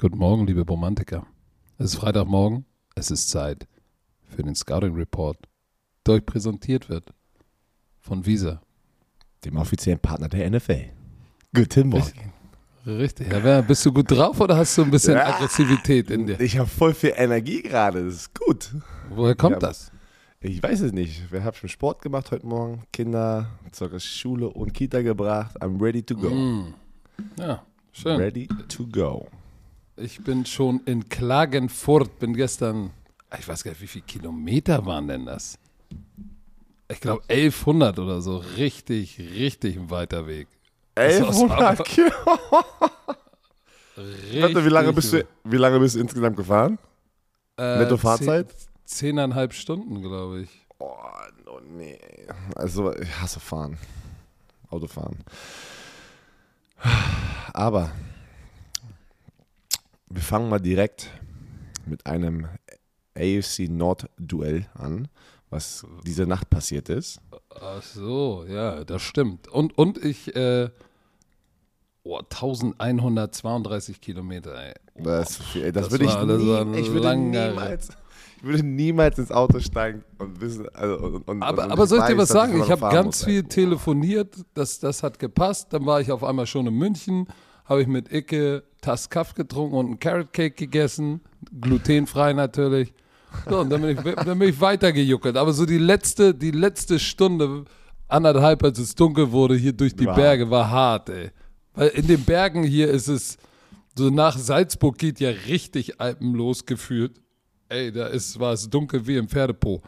Guten Morgen, liebe Romantiker. Es ist Freitagmorgen. Es ist Zeit für den Scouting Report, der euch präsentiert wird von Visa. Dem offiziellen Partner der NFL. Guten Morgen. Richtig. Ja, wer- bist du gut drauf oder hast du ein bisschen Ja. Aggressivität in dir? Ich habe voll viel Energie gerade. Das ist gut. Woher kommt Ja, das? Ich weiß es nicht. Wir haben schon Sport gemacht heute Morgen. Kinder zur Schule und Kita gebracht. I'm ready to go. Mm. Ja, schön. Ready to go. Ich bin schon in Klagenfurt, bin gestern, ich weiß gar nicht, wie viele Kilometer waren denn das? Ich glaube 1100 oder so. Richtig, richtig ein weiter Weg. Das ist 1100 aber- Kilo. Richtig, Warte, wie lange, bist du, wie lange bist du insgesamt gefahren? äh, Netto Fahrzeit? Zehn, zehneinhalb Stunden, glaube ich. Oh, no, nee. Also, ich hasse fahren. Autofahren. Aber wir fangen mal direkt mit einem AFC Nord-Duell an, was diese Nacht passiert ist. Ach so, ja, das stimmt. Und, und ich, äh, oh, 1132 Kilometer, ey. Oh, Das, das, Das würde ich, war- das nie, ich würde niemals. Ich würde niemals ins Auto steigen und wissen. Also, und, und, aber, und aber soll ich dir was sagen? Ich habe ganz muss, viel ey. telefoniert, das, das hat gepasst. Dann war ich auf einmal schon in München, habe ich mit Icke Tass Kaff getrunken und einen Carrot Cake gegessen, glutenfrei natürlich. So, und dann bin ich, dann bin ich weitergejuckelt. Aber so die letzte, die letzte Stunde, anderthalb, als es dunkel wurde, hier durch die War Berge, war hart, ey. Weil in den Bergen hier ist es, so nach Salzburg geht ja richtig alpenlos gefühlt. Ey, da ist, war es dunkel wie im Pferdepo.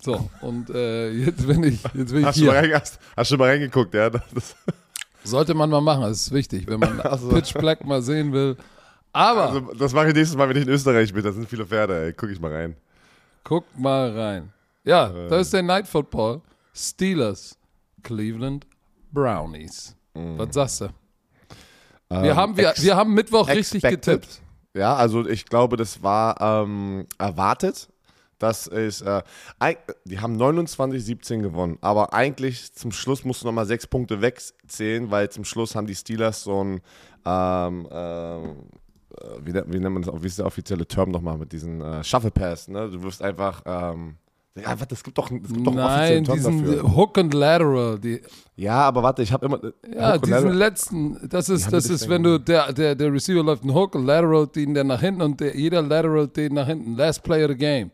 So, und äh, jetzt bin ich, jetzt bin ich Hast du, mal hier. hast, hast du mal reingeguckt, ja? Das, Sollte man mal machen, das ist wichtig, wenn man Ach so. Pitch Black mal sehen will. Aber also, das mache ich nächstes Mal, wenn ich in Österreich bin. Da sind viele Pferde, ey. Guck ich mal rein. guck mal rein. Ja, da ist der Night Football. Steelers, Cleveland Brownies. Was sagst du? Wir, Ähm, haben, wir, wir haben Mittwoch richtig expected. getippt. Ja, also ich glaube, das war ähm, erwartet. Das ist, äh, die haben 29-17 gewonnen, aber eigentlich zum Schluss musst du nochmal sechs Punkte wegzählen, weil zum Schluss haben die Steelers so ein, ähm, ähm, äh, wie, nennt- wie nennt man das, wie ist der offizielle Term nochmal mit diesen äh, Shuffle Pass, ne? Du wirst einfach, ähm, ja, warte, es gibt doch, es gibt doch einen Nein, diesen dafür. Hook and Lateral. Die, Ja, aber warte, ich habe immer. ja, Hook diesen Lateral- letzten, das ist, das ist, wenn du, der, der, der Receiver läuft einen Hook, Lateral, den der nach hinten und der, jeder Lateral den nach hinten. Last play of the game.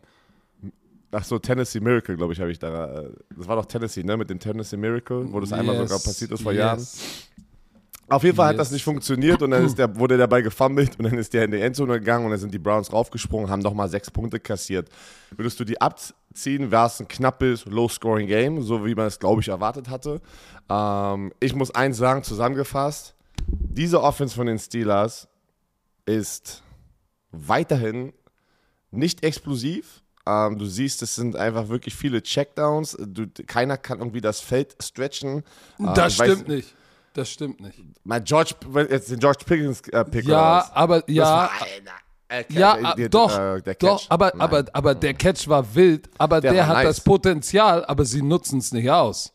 Ach so, Tennessee Miracle, glaube ich, habe ich da. äh, Das war doch Tennessee, ne? Mit dem Tennessee Miracle, wo das einmal Yes, sogar passiert ist vor yes. Jahren. Auf jeden Fall hat Yes. das nicht funktioniert und dann ist der, wurde der Ball gefummelt und dann ist der in die Endzone gegangen und dann sind die Browns raufgesprungen, haben nochmal sechs Punkte kassiert. Würdest du die abziehen, wäre es ein knappes, low-scoring Game, so wie man es, glaube ich, erwartet hatte. Ähm, ich muss eins sagen, zusammengefasst, diese Offense von den Steelers ist weiterhin nicht explosiv. Ähm, du siehst, es sind einfach wirklich viele Checkdowns. Du, keiner kann irgendwie das Feld stretchen. Äh, Das ich weiß- stimmt nicht. Das stimmt nicht. Mein George, jetzt den George Pickens äh, Pick Ja, aber ja, äh, ja, der- doch, äh, doch, Catch. aber, Nein. aber, aber der Catch war wild, aber der, Der hat nice. das Potenzial, aber sie nutzen es nicht aus.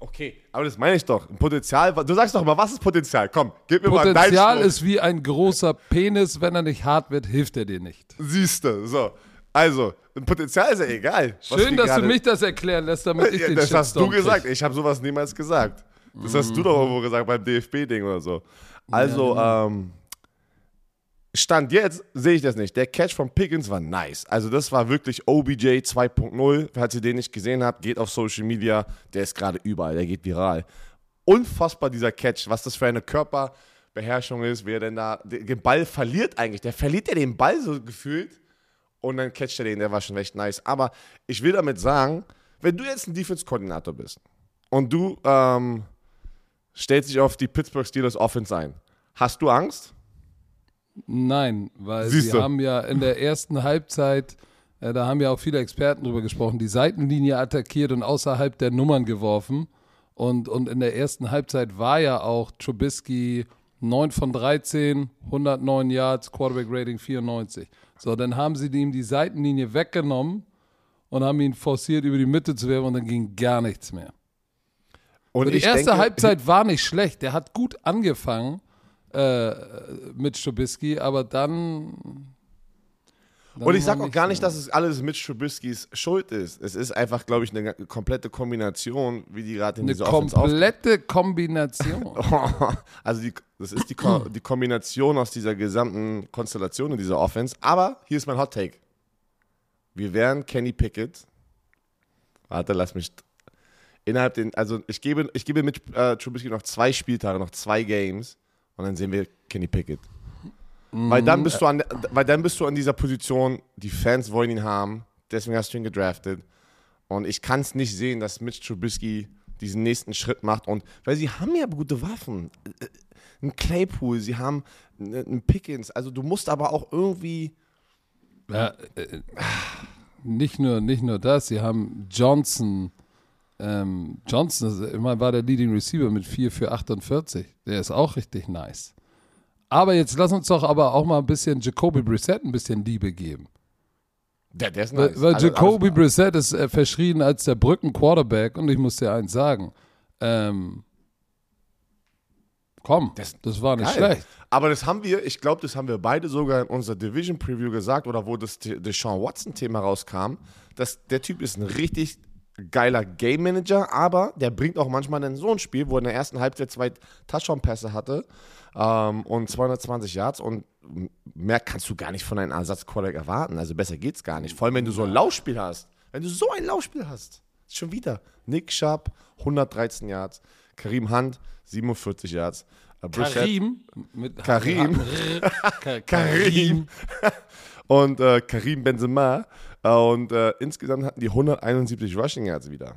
Okay, aber das meine ich doch. Potenzial. Du sagst doch mal, was ist Potenzial? Komm, gib mir mal Potenzial deinen ist wie ein großer Penis, wenn er nicht hart wird, hilft er dir nicht. Siehste, so. Also, ein Potenzial ist ja egal. Schön, dass gerade- du mich das erklären lässt, damit ich Ja, den das hast du Shitstorm gesagt. krieg. Ich habe sowas niemals gesagt. Das hast du doch irgendwo gesagt beim DFB-Ding oder so. Also, genau. ähm, Stand jetzt sehe ich das nicht. Der Catch von Pickens war nice. Also, das war wirklich OBJ 2.0. Falls ihr den nicht gesehen habt, geht auf Social Media. Der ist gerade überall. Der geht viral. Unfassbar dieser Catch. Was das für eine Körperbeherrschung ist, wie er denn da den Ball verliert eigentlich. Der verliert ja den Ball so gefühlt. Und dann catcht er den, der war schon echt nice. Aber ich will damit sagen, wenn du jetzt ein Defense-Koordinator bist und du ähm, stellst dich auf die Pittsburgh Steelers Offense ein, hast du Angst? Nein, weil Siehst sie du. haben ja in der ersten Halbzeit, äh, da haben ja auch viele Experten drüber gesprochen, die Seitenlinie attackiert und außerhalb der Nummern geworfen. Und, und in der ersten Halbzeit war ja auch Trubisky 9 von 13, 109 Yards, Quarterback Rating 94. So, dann haben sie ihm die Seitenlinie weggenommen und haben ihn forciert, über die Mitte zu werfen und dann ging gar nichts mehr. Und die ich erste denke, Halbzeit war nicht schlecht. Der hat gut angefangen. äh, mit Trubisky, aber dann. Dann Und ich sage auch gar nicht, dass es alles mit Trubiskys Schuld ist. Es ist einfach, glaube ich, eine komplette Kombination, wie die gerade in eine diese Offense auf komplette Kombination. Also die, das ist die, Ko die Kombination aus dieser gesamten Konstellation in dieser Offense. Aber hier ist mein Hot Take. Wir wären Kenny Pickett. Warte, lass mich innerhalb den, also ich gebe, ich gebe mit äh, Trubisky noch zwei Spieltage, noch zwei Games und dann sehen wir Kenny Pickett. Weil dann bist du an, weil dann bist du an dieser Position, die Fans wollen ihn haben, deswegen hast du ihn gedraftet. Und ich kann es nicht sehen, dass Mitch Trubisky diesen nächsten Schritt macht. Und weil sie haben ja gute Waffen. Äh, Ein Claypool, sie haben einen Pickens. Also du musst aber auch irgendwie. Ja, äh, nicht, nur, nicht nur das, sie haben Johnson. Ähm, Johnson immer war der Leading Receiver mit 4 für 48. Der ist auch richtig nice. Aber jetzt lass uns doch aber auch mal ein bisschen Jacoby Brissett ein bisschen Liebe geben. Der, der ist Weil, nice. weil Also, Jacoby alles- Brissett ist äh, verschrien als der Brücken-Quarterback und ich muss dir eins sagen. Ähm, komm, das, Das- war nicht Geil. schlecht. Aber das haben wir, ich glaube, das haben wir beide sogar in unserer Division Preview gesagt oder wo das Deshaun Watson-Thema rauskam, dass der Typ ist ein richtig geiler Game Manager, aber der bringt auch manchmal dann so ein Spiel, wo er in der ersten Halbzeit zwei Touchdown-Pässe hatte ähm, und 220 Yards und mehr kannst du gar nicht von einem Ersatz-Quarterback erwarten. Also besser geht's gar nicht. Vor allem, wenn du so ein Laufspiel hast. Wenn du so ein Laufspiel hast. Schon wieder. Nick Sharp, 113 Yards. Karim Hunt, 47 Yards. Äh, Karim. Mit Karim. Ka- Karim. und äh, Karim Benzema. Äh, und äh, insgesamt hatten die 171 Rushing Yards wieder.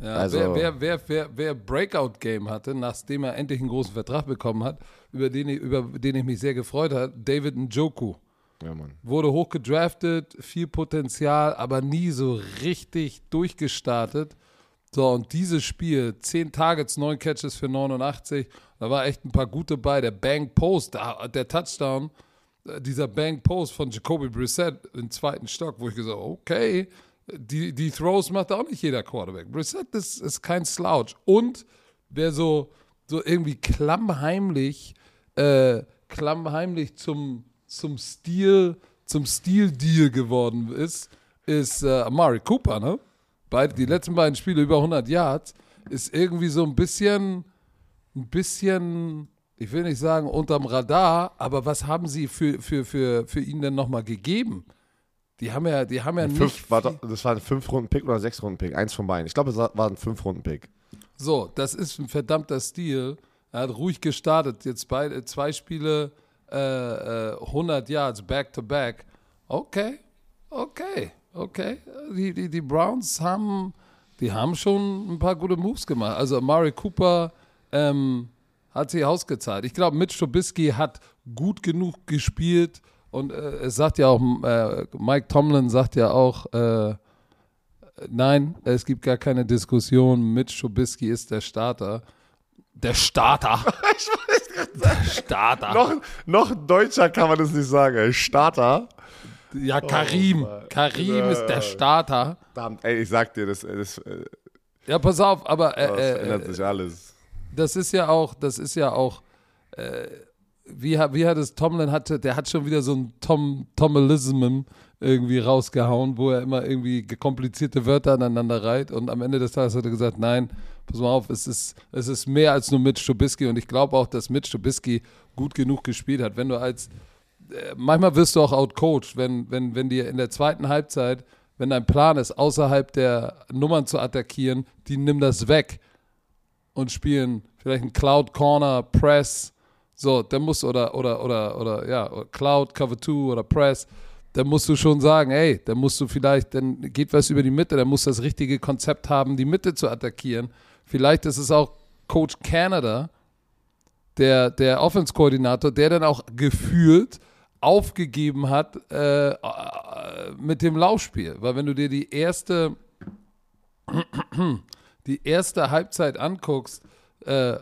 Ja, Also- wer, wer, wer, wer, Breakout-Game hatte, nachdem er endlich einen großen Vertrag bekommen hat, über den ich, über den ich mich sehr gefreut habe, David Njoku. Ja, Mann. Wurde hoch gedraftet, viel Potenzial, aber nie so richtig durchgestartet. So, und dieses Spiel, 10 Targets, 9 Catches für 89, da war echt ein paar gute bei. Der Bang Post, der Touchdown, dieser Bang Post von Jacoby Brissett im zweiten Stock, wo ich gesagt habe, okay, die, die Throws macht auch nicht jeder Quarterback. Brissett ist, ist kein Slouch. Und wer so, so irgendwie klammheimlich, äh, klammheimlich zum, zum Stil, zum Stil-Deal geworden ist, ist äh, Amari Cooper, ne? Beide, die letzten beiden Spiele über 100 Yards, ist irgendwie so ein bisschen, ein bisschen, ich will nicht sagen unterm Radar, aber was haben sie für, für, für, für ihn denn nochmal gegeben? Die haben ja, die haben ja nicht. Fünf, war, viel- doch- das war ein 5-Runden-Pick oder 6-Runden-Pick. Eins von beiden. Ich glaube, es war war ein 5-Runden-Pick. So, das ist ein verdammter Stil. Er hat ruhig gestartet. Jetzt beide, zwei Spiele, äh, äh, 100 Yards back to back. Okay, okay, okay. Die, die, die Browns haben, die haben schon ein paar gute Moves gemacht. Also Amari Cooper ähm, hat sich ausgezahlt. Ich glaube, Mitch Trubisky hat gut genug gespielt. Und äh, es sagt ja auch, äh, Mike Tomlin sagt ja auch, äh, Nein, es gibt gar keine Diskussion. Mitch Trubisky ist der Starter. Der Starter. der Starter. Noch, noch deutscher kann man das nicht sagen. Starter. ja, Karim. Mann. Karim ist der Starter. Verdammt, ey, ich sag dir, das, das, äh, Ja, pass auf, aber das äh, ändert äh, sich alles. Das ist ja auch, das ist ja auch, äh, wie, wie hat es Tomlin hatte, der hat schon wieder so ein Tom, Tomelism irgendwie rausgehauen, wo er immer irgendwie komplizierte Wörter aneinander reiht und am Ende des Tages hat er gesagt, nein, pass mal auf, es ist, es ist mehr als nur Mitch Trubisky und ich glaube auch, dass Mitch Trubisky gut genug gespielt hat. Wenn du als, äh, manchmal wirst du auch outcoached, wenn, wenn, wenn dir in der zweiten Halbzeit, wenn dein Plan ist, außerhalb der Nummern zu attackieren, die nimm das weg und spielen vielleicht ein Cloud Corner, Press, so, musst du, oder, oder, oder, oder, ja, Cloud, Cover 2 oder Press, dann musst du schon sagen, ey, dann musst du vielleicht, dann geht was über die Mitte, dann musst du das richtige Konzept haben, die Mitte zu attackieren. Vielleicht ist es auch Coach Canada, der, der Offense-Koordinator, der dann auch gefühlt aufgegeben hat äh, äh, mit dem Laufspiel. Weil wenn du dir die erste, die erste Halbzeit anguckst, äh,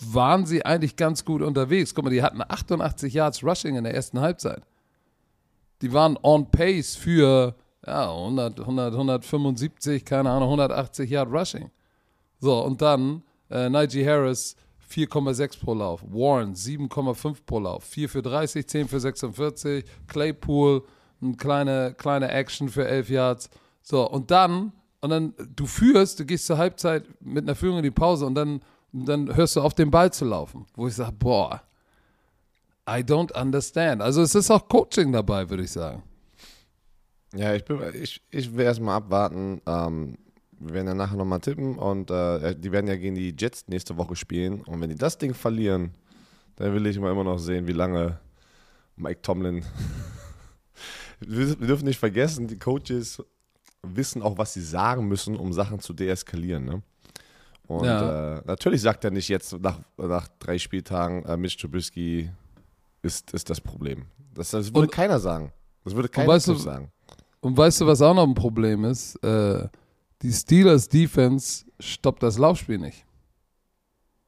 waren sie eigentlich ganz gut unterwegs. Guck mal, die hatten 88 Yards Rushing in der ersten Halbzeit. Die waren on pace für ja, 100, 100, 175, keine Ahnung, 180 Yard Rushing. So, und dann äh, Najee Harris 4,6 pro Lauf. Warren 7,5 pro Lauf. 4 für 30, 10 für 46. Claypool, eine kleine, kleine Action für 11 Yards. So, und dann, und dann, du führst, du gehst zur Halbzeit mit einer Führung in die Pause und dann, dann hörst du auf, den Ball zu laufen. Wo ich sage, boah, I don't understand. Also es ist auch Coaching dabei, würde ich sagen. Ja, ich, ich, ich will erstmal abwarten. Ähm, wir werden ja nachher nochmal tippen und äh, die werden ja gegen die Jets nächste Woche spielen. Und wenn die das Ding verlieren, dann will ich mal immer noch sehen, wie lange Mike Tomlin. wir dürfen nicht vergessen, die Coaches wissen auch, was sie sagen müssen, um Sachen zu deeskalieren. Ne? Und ja. äh, natürlich sagt er nicht jetzt nach, nach drei Spieltagen, äh, Mitch Trubisky ist, ist das Problem. Das, das würde und, keiner sagen. Das würde keiner weißt du, sagen. Und weißt du, was auch noch ein Problem ist? Äh, die Steelers Defense stoppt das Laufspiel nicht.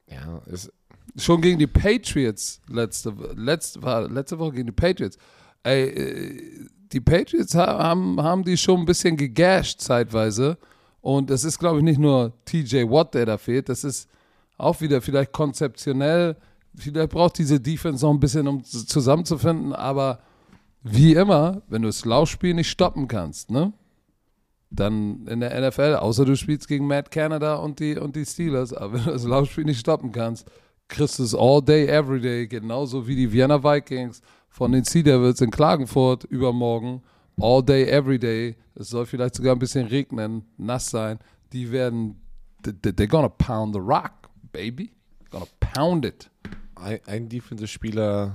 Ja, ist. Schon gegen die Patriots letzte, letzte, letzte Woche gegen die Patriots. Ey, äh, die Patriots haben, haben die schon ein bisschen gegasht zeitweise. Und es ist, glaube ich, nicht nur TJ Watt, der da fehlt. Das ist auch wieder vielleicht konzeptionell. Vielleicht braucht diese Defense noch ein bisschen, um zusammenzufinden. Aber wie immer, wenn du das Laufspiel nicht stoppen kannst, ne? dann in der NFL, außer du spielst gegen Matt Canada und die, und die Steelers, aber wenn du das Laufspiel nicht stoppen kannst, kriegst du es all day, every day, genauso wie die Vienna Vikings von den Sea Devils in Klagenfurt übermorgen, all day, every day. Es soll vielleicht sogar ein bisschen regnen, nass sein. Die werden, they're gonna pound the rock, baby. Gonna pound it. Ein, ein Defensive-Spieler,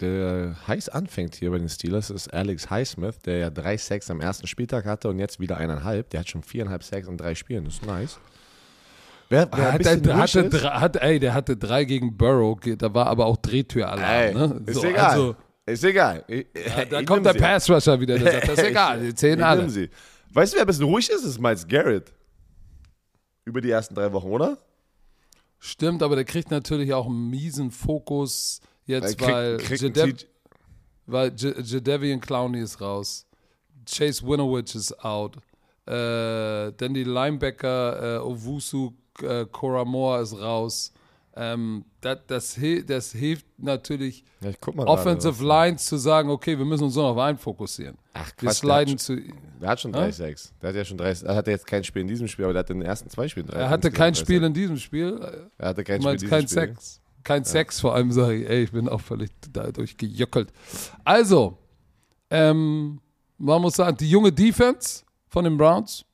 der heiß anfängt hier bei den Steelers, ist Alex Highsmith, der ja drei Sacks am ersten Spieltag hatte und jetzt wieder eineinhalb. Der hat schon viereinhalb Sacks in drei Spielen. Das ist nice. Wer, wer hat, der, hatte, ist, hat, ey, der hatte drei gegen Burrow, da war aber auch Drehtüralarm. Ne? Ist so, egal. Also, ist egal. Ich, ja, da kommt der Pass Rusher wieder, der sagt, das ist egal, die zählen alle. Sie. Weißt du, wer ein bisschen ruhig ist? Das ist Miles Garrett. Über die ersten drei Wochen, oder? Stimmt, aber der kriegt natürlich auch einen miesen Fokus Jetzt, krieg, weil, krieg Jadev weil Jadevian Clowney ist raus. Chase Winovich ist out. Äh, dann die Linebacker äh, Owusu äh, Koramor ist raus. Ähm, das, das, das, hilft natürlich ja, Offensive Lines zu sagen, okay, wir müssen uns nur auf einen fokussieren. Ach, Quatsch, wir sliden zu. Der hat schon 3-6. Der hat ja schon 30, er hatte jetzt kein Spiel in diesem Spiel, aber der hat in den ersten zwei Spielen 3 Er hatte kein Spiel in diesem Spiel. Er hatte kein Spiel in diesem kein Spiel. Sex kein ja. Sex, vor allem sage ich, ey, ich bin auch völlig dadurch gejöckelt. Also, ähm, man muss sagen, die junge Defense von den Browns,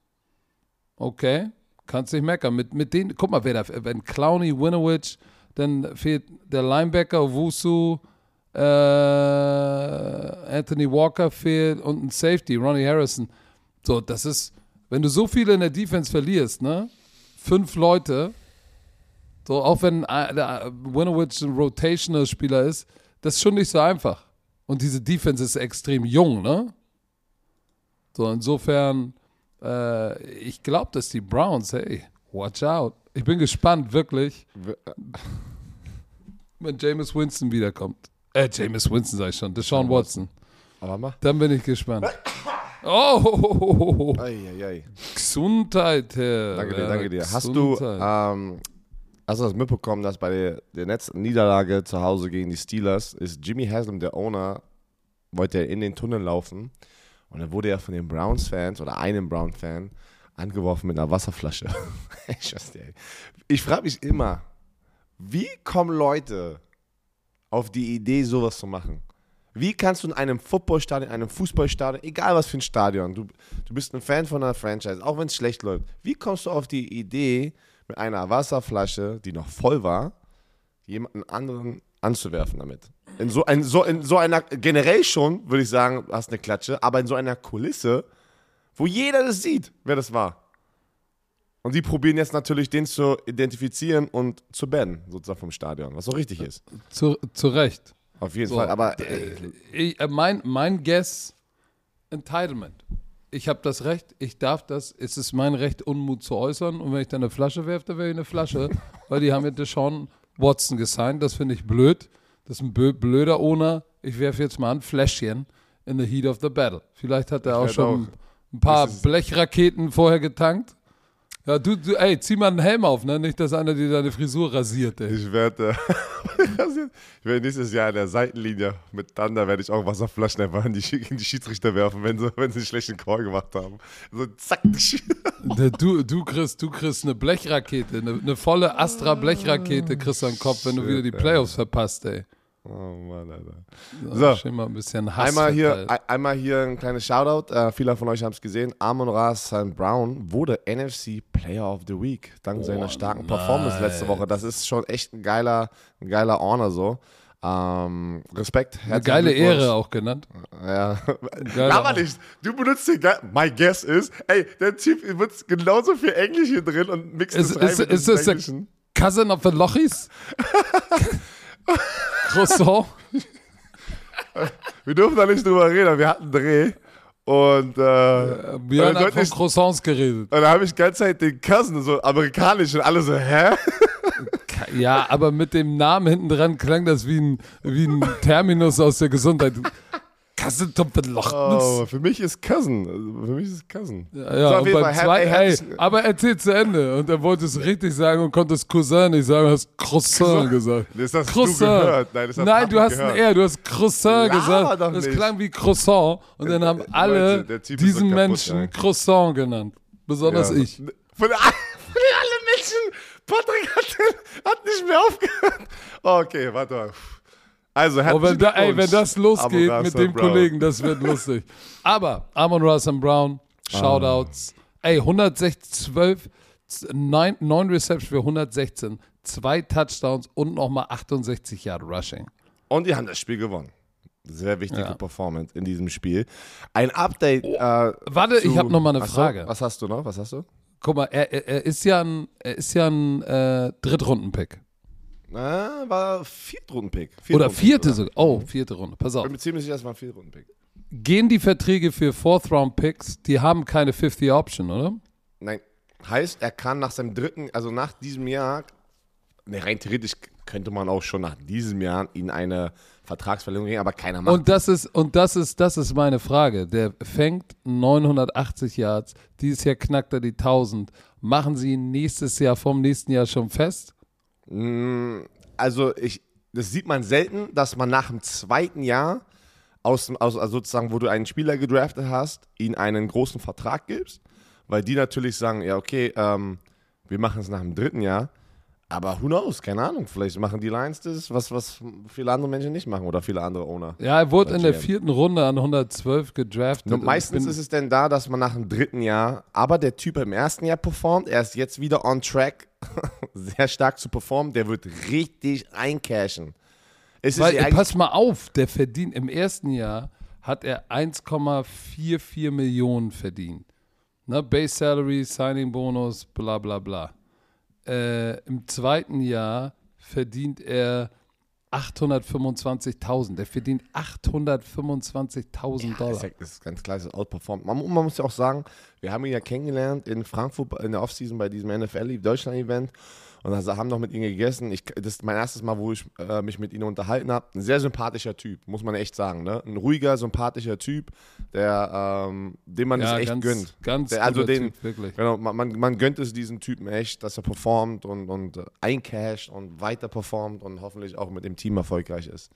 okay, kannst nicht meckern. Mit, mit denen, guck mal, wer da, wenn Clowney, Winovich, dann fehlt der Linebacker, Wusu, äh, Anthony Walker fehlt und ein Safety, Ronnie Harrison. So, das ist, wenn du so viele in der Defense verlierst, ne? Fünf Leute, so, auch wenn äh, der Winovich ein Rotational-Spieler ist, das ist schon nicht so einfach. Und diese Defense ist extrem jung, ne? So, insofern, äh, ich glaube, dass die Browns, hey, watch out. Ich bin gespannt, wirklich. wenn James Winston wiederkommt. Äh, James Winston sag ich schon, Deshaun Watson. Aber mach. Dann bin ich gespannt. Oh! Ei, ei, ei. Gesundheit, Herr. Danke dir, danke dir. Hast du ähm, Hast du das mitbekommen, dass bei der, der letzten Niederlage zu Hause gegen die Steelers ist Jimmy Haslam, der Owner, wollte in den Tunnel laufen und dann wurde er von den Browns-Fans oder einem Brown-Fan angeworfen mit einer Wasserflasche. ich frage mich immer, wie kommen Leute auf die Idee, sowas zu machen? Wie kannst du in einem Footballstadion, in einem Fußballstadion, egal was für ein Stadion, du, du bist ein Fan von einer Franchise, auch wenn es schlecht läuft, wie kommst du auf die Idee, mit einer Wasserflasche, die noch voll war, jemanden anderen anzuwerfen damit. In so, ein, so, in so einer, generell schon, würde ich sagen, hast eine Klatsche, aber in so einer Kulisse, wo jeder das sieht, wer das war. Und die probieren jetzt natürlich, den zu identifizieren und zu bannen, sozusagen vom Stadion, was so richtig ist. Zu, zu Recht. Auf jeden so, Fall, aber. Äh, ich, äh, mein, mein Guess, Entitlement ich habe das Recht, ich darf das, es ist mein Recht, Unmut zu äußern. Und wenn ich dann eine Flasche werfe, dann wäre ich eine Flasche, weil die haben ja Deshaun Watson gesigned. Das finde ich blöd. Das ist ein blöder Owner. Ich werfe jetzt mal ein Fläschchen in the heat of the battle. Vielleicht hat er auch schon auch. ein paar Blechraketen vorher getankt. Ja, du, du, ey, zieh mal einen Helm auf, ne? Nicht, dass einer dir deine Frisur rasiert, ey. Ich werde äh, ich werde nächstes Jahr in der Seitenlinie mit Thunder werde ich auch Wasserflaschen einfach in die, in die Schiedsrichter werfen, wenn sie, wenn sie einen schlechten Call gemacht haben. So zack. Du, du, kriegst, du kriegst eine Blechrakete, eine, eine volle Astra-Blechrakete kriegst du am Kopf, wenn du wieder die Playoffs verpasst, ey. Oh Mann, Alter. So. So. Mal ein bisschen Hass Einmal hier, verteilt. ein- einmal hier ein kleines Shoutout. Äh, viele von euch haben es gesehen. Amon Ra St. Brown wurde NFC Player of the Week dank seiner starken Performance letzte Woche. Das ist schon echt ein geiler, ein geiler Honor so. Ähm, Respekt. Eine geile. Ehre auch genannt. Ja. Auch. nicht. Du benutzt den Ge My guess ist, ey, der Typ wird genauso viel Englisch hier drin und mixt Ist, es rein ist, mit ist Englischen. Cousin of the Lochis? Croissant? Wir dürfen da nicht drüber reden, wir hatten einen Dreh. Und, äh, Wir und haben dann von ich, Croissants geredet. Und da habe ich die ganze Zeit den Cousin, so amerikanisch und alle so, hä? Ja, aber mit dem Namen hinten dran klang das wie ein, wie ein Terminus aus der Gesundheit. Cousin of the Lochis. Oh, für mich ist Cousin. Also für mich ist Cousin. Ja, ja So, beim her- ey, aber erzähl zu Ende. Und er wollte es richtig sagen und konnte es Cousin nicht sagen, hast Croissant gesagt. Das hast du Croissant. gehört. Nein, das Nein du hast ein R, du hast Croissant gesagt. Das klang wie Croissant. Und dann haben du alle ist so diesen kaputt, Menschen ey. Croissant genannt. Besonders Ja. ich. Von, allen Menschen. Patrick hat, hat nicht mehr aufgehört. Okay, warte mal. Also, Oh, herzlichen wenn, da, ey, wenn das losgeht Amon mit dem. Brown. Kollegen, das wird lustig. Aber Amon Russell Brown, Shoutouts. Ey, 112, 9, 9 Receptions für 116, zwei Touchdowns und nochmal 68 Yard Rushing. Und die haben das Spiel gewonnen. Sehr wichtige Ja. Performance in diesem Spiel. Ein Update. Äh, Warte, ich zu- habe nochmal eine Frage. Was hast du noch? Was hast du? Guck mal, er, er, er ist ja ein, er ist ja ein äh, Drittrunden-Pick. Ah, war Viertrunden-Pick. Oder Viertrunden-Pick, vierte oder? sogar. Oh, vierte Runde. Pass auf. Ich bin mir ziemlich sicher, das war ein Viertrunden-Pick. Gehen die Verträge für Fourth-Round-Picks, die haben keine 50-Option, oder? Nein, heißt, er kann nach seinem dritten, also nach diesem Jahr, ne, rein theoretisch könnte man auch schon nach diesem Jahr in eine Vertragsverlängerung gehen, aber keiner macht. Und das ist, und das ist, das ist meine Frage. Der fängt 980 Yards, dieses Jahr knackt er die 1000. Machen Sie ihn nächstes Jahr vom nächsten Jahr schon fest? Mm, Also ich, das sieht man selten, dass man nach dem zweiten Jahr aus, aus also sozusagen, wo du einen Spieler gedraftet hast, ihm einen großen Vertrag gibst, weil die natürlich sagen, ja okay, ähm, wir machen es nach dem dritten Jahr, aber who knows, keine Ahnung, vielleicht machen die Lions das, was, was viele andere Menschen nicht machen oder viele andere Owner. Ja, er wurde in der vierten Runde an 112 gedraftet. Und meistens ist es denn da, dass man nach dem dritten Jahr, aber der Typ im ersten Jahr performt, er ist jetzt wieder on track, sehr stark zu performen, der wird richtig eincashen. Es Weil, pass mal auf, der verdient im ersten Jahr hat er 1,44 Millionen verdient. Ne, Base Salary, Signing Bonus, bla bla bla. Äh, Im zweiten Jahr verdient er 825.000. Der verdient 825.000 Das Dollar. ja- das ist ganz klar, das ist outperformed. Man, man muss ja auch sagen, wir haben ihn ja kennengelernt in Frankfurt in der Offseason bei diesem NFL Deutschland-Event und also haben noch mit ihm gegessen. Ich, das ist mein erstes Mal, wo ich äh, mich mit ihm unterhalten habe. Ein sehr sympathischer Typ, muss man echt sagen. Ne? Ein ruhiger, sympathischer Typ, der, ähm, dem man Ja, es echt ganz, gönnt. ganz Der- also den- Typ, wirklich. Genau, man, man, man gönnt es diesem Typen echt, dass er performt und, und äh, eincasht und weiter performt und hoffentlich auch mit dem Team erfolgreich ist.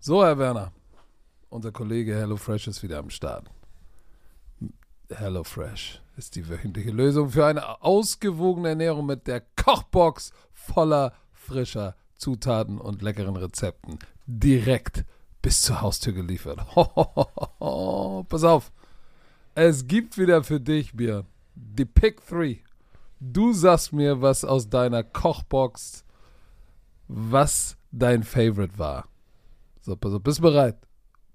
So, Herr Werner. Unser Kollege HelloFresh ist wieder am Start. HelloFresh ist die wöchentliche Lösung für eine ausgewogene Ernährung mit der Kochbox voller frischer Zutaten und leckeren Rezepten. Direkt bis zur Haustür geliefert. Pass auf. Es gibt wieder für dich, Björn, die Pick 3. Du sagst mir, was aus deiner Kochbox, was dein Favorite war. So, pass auf, bist du bereit?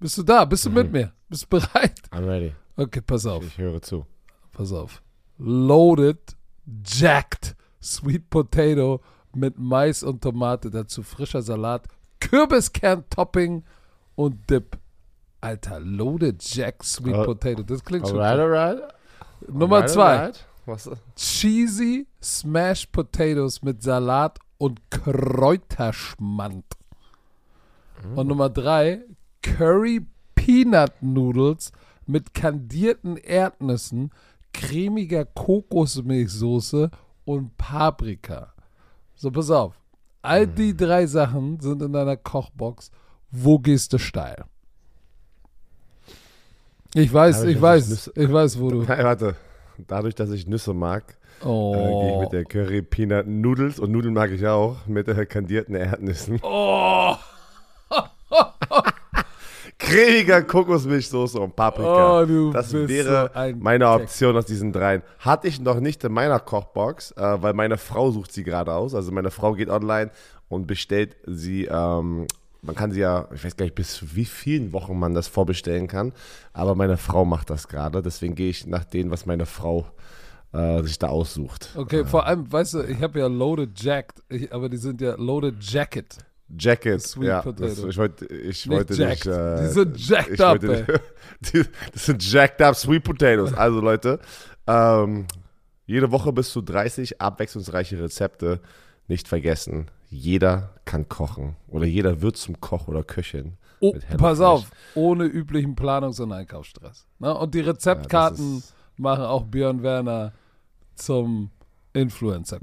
Bist du da? Bist du mit mir? Bist du bereit? I'm ready. Okay, pass auf, Ich höre zu. pass auf. Loaded, jacked, sweet potato mit Mais und Tomate, dazu frischer Salat, Kürbiskern-Topping und Dip. Alter, loaded, jacked, sweet Oh. potato. Das klingt schon Alright, alright. Nummer Alright, zwei. alright. Was? Cheesy Smashed Potatoes mit Salat und Kräuterschmand. Und Nummer drei, Curry Peanut Noodles mit kandierten Erdnüssen, cremiger Kokosmilchsoße und Paprika. So, pass auf. All die drei Sachen sind in deiner Kochbox. Wo gehst du steil? Ich weiß, Dadurch, ich weiß, ich ich weiß, wo du. Nein, warte. Dadurch, dass ich Nüsse mag, äh, gehe ich Oh. mit der Curry Peanut Noodles und Nudeln mag ich auch mit äh, kandierten Erdnüssen. Oh. Cremiger Kokosmilchsoße und Paprika. Oh, das wäre so ein meine. Option aus diesen dreien. Hatte ich noch nicht in meiner Kochbox, äh, weil meine Frau sucht sie gerade aus. Also meine Frau geht online und bestellt sie. Ähm, man kann sie ja, ich weiß gar nicht, bis wie vielen Wochen man das vorbestellen kann. Aber meine Frau macht das gerade. Deswegen gehe ich nach dem, was meine Frau äh, sich da aussucht. Okay, vor allem, weißt du, ich habe ja Loaded Jacked, ich, aber die sind ja Loaded Jacket. Jacket, Sweet ja. Potato. Das, ich wollte, ich Nicht wollte jacked. nicht. Äh, Die sind jacked up, wollte- die, das sind jacked up Sweet Potatoes. Also Leute, ähm, jede Woche bis zu 30 abwechslungsreiche Rezepte. Nicht vergessen, jeder kann kochen oder jeder wird zum Koch oder Köchin. Oh, pass auf, ohne üblichen Planungs- und Einkaufsstress. Ne? Und die Rezeptkarten ist- machen auch Björn Werner zum Influencer.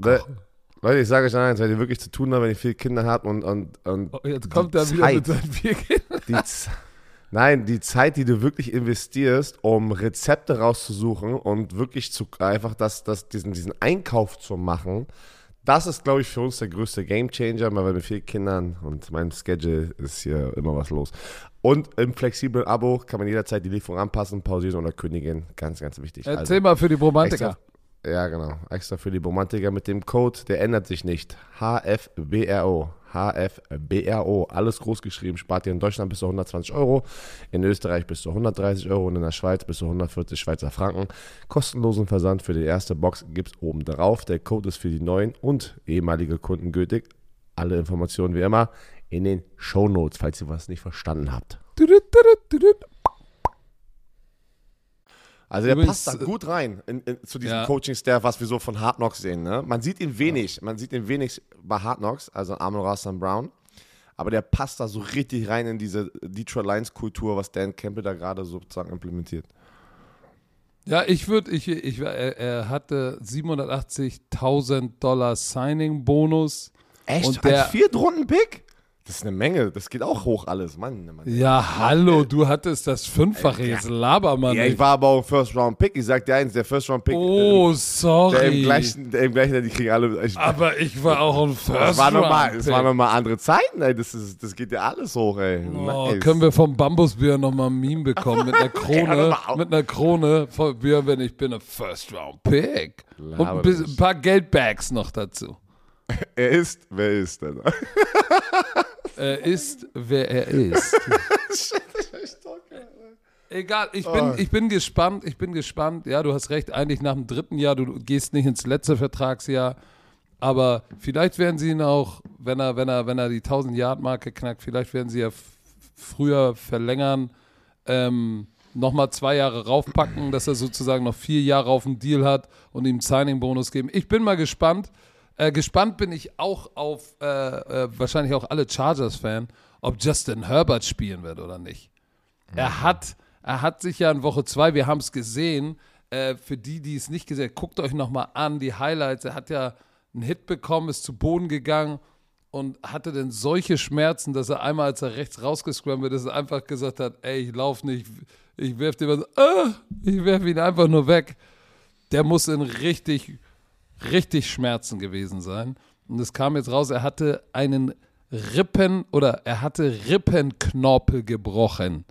Leute, ich sage euch eins, wenn ihr wirklich zu tun habt, wenn ihr viele Kinder habt und, und, und Oh, jetzt kommt er wieder mit seinen vier Kindern. die, Nein, die Zeit, die du wirklich investierst, um Rezepte rauszusuchen und wirklich zu einfach das, das, diesen, diesen Einkauf zu machen, das ist, glaube ich, für uns der größte Gamechanger, weil mit vier Kindern und meinem Schedule ist hier immer was los. Und im flexiblen Abo kann man jederzeit die Lieferung anpassen, pausieren oder kündigen. Ganz, ganz wichtig. Also, Erzähl mal für die Romantiker. Extra, ja, genau. Extra für die Romantiker mit dem Code, der ändert sich nicht. HFBRO. HFBRO. Alles groß geschrieben. Spart ihr in Deutschland bis zu 120 Euro, in Österreich bis zu 130 Euro und in der Schweiz bis zu 140 Schweizer Franken. Kostenlosen Versand für die erste Box gibt es oben drauf. Der Code ist für die neuen und ehemalige Kunden gültig. Alle Informationen wie immer in den Show Notes, falls ihr was nicht verstanden habt. Also der Übrigens, passt da gut rein in, in, zu diesem Ja. Coaching-Staff, was wir so von Hard Knocks sehen. Ne? Man sieht ihn wenig, man sieht ihn wenig bei Hard Knocks, also Amon Rassan Brown. Aber der passt da so richtig rein in diese Detroit Lions-Kultur, was Dan Campbell da gerade sozusagen implementiert. Ja, ich würde, ich, ich, er, er hatte 780.000 Dollar Signing-Bonus. Echt? Und der- Als Viertrunden-Pick? Das ist eine Menge, das geht auch hoch alles. Mann, Mann. Ja, hallo, du hattest das Fünffache, jetzt laber mal Ja, ich war aber auch First-Round-Pick. Ich sag dir eins, der First-Round-Pick, Oh, der im sorry. gleichen, der im gleichen, die kriegen alle. Ich, Aber ich war auch ein es First war nochmal, Round es waren nochmal andere Zeiten, ey. Das, ist, das geht ja alles hoch, ey. Oh, Nice. können wir vom Bambusbier nochmal ein Meme bekommen mit einer Krone, mit einer Krone von Bier, wenn ich bin ein First Round Pick. Und bisschen, ein paar Geldbags noch dazu. Er ist, wer ist denn? Er ist, wer er ist. Egal, ich bin, Oh. ich bin gespannt, ich bin gespannt. Ja, du hast recht, eigentlich nach dem dritten Jahr, du gehst nicht ins letzte Vertragsjahr, aber vielleicht werden sie ihn auch, wenn er, wenn er, wenn er die 1000-Yard-Marke knackt, vielleicht werden sie ja früher verlängern, ähm, nochmal zwei Jahre raufpacken, dass er sozusagen noch vier Jahre auf dem Deal hat und ihm einen Signing-Bonus geben. Ich bin mal gespannt. Äh, gespannt bin ich auch auf, äh, äh, wahrscheinlich auch alle Chargers-Fan, ob Justin Herbert spielen wird oder nicht. Er hat, er hat sich ja in Woche zwei, wir haben es gesehen, äh, für die, die es nicht gesehen haben, guckt euch nochmal an, die Highlights. Er hat ja einen Hit bekommen, ist zu Boden gegangen und hatte dann solche Schmerzen, dass er einmal, als er rechts rausgescrambled ist, einfach gesagt hat, ey, ich lauf nicht, ich werf dir was, ah, ich werf ihn einfach nur weg. Der muss in richtig, richtig Schmerzen gewesen sein. Und es kam jetzt raus, er hatte einen Rippen oder er hatte Rippenknorpel gebrochen.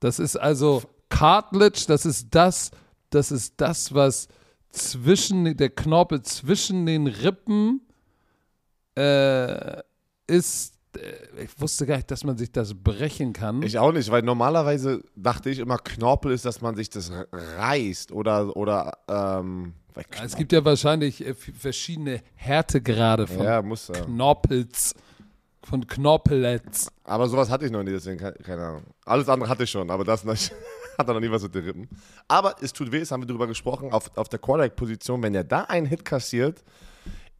Das ist also Cartilage, das ist das, das ist das, was zwischen der Knorpel zwischen den Rippen äh, ist. äh, Ich wusste gar nicht, dass man sich das brechen kann. Ich auch nicht, weil normalerweise dachte ich immer, Knorpel ist, dass man sich das reißt oder, oder ähm, weil es gibt ja wahrscheinlich äh, verschiedene Härtegrade von ja, muss ja. Knorpels, von Knorpelets. Aber sowas hatte ich noch nie, deswegen ke- keine Ahnung. Alles andere hatte ich schon, aber das nicht. hat er noch nie was mit den Rippen. Aber es tut weh, das haben wir drüber gesprochen, auf, auf der Quarterback-Position, wenn er da einen Hit kassiert.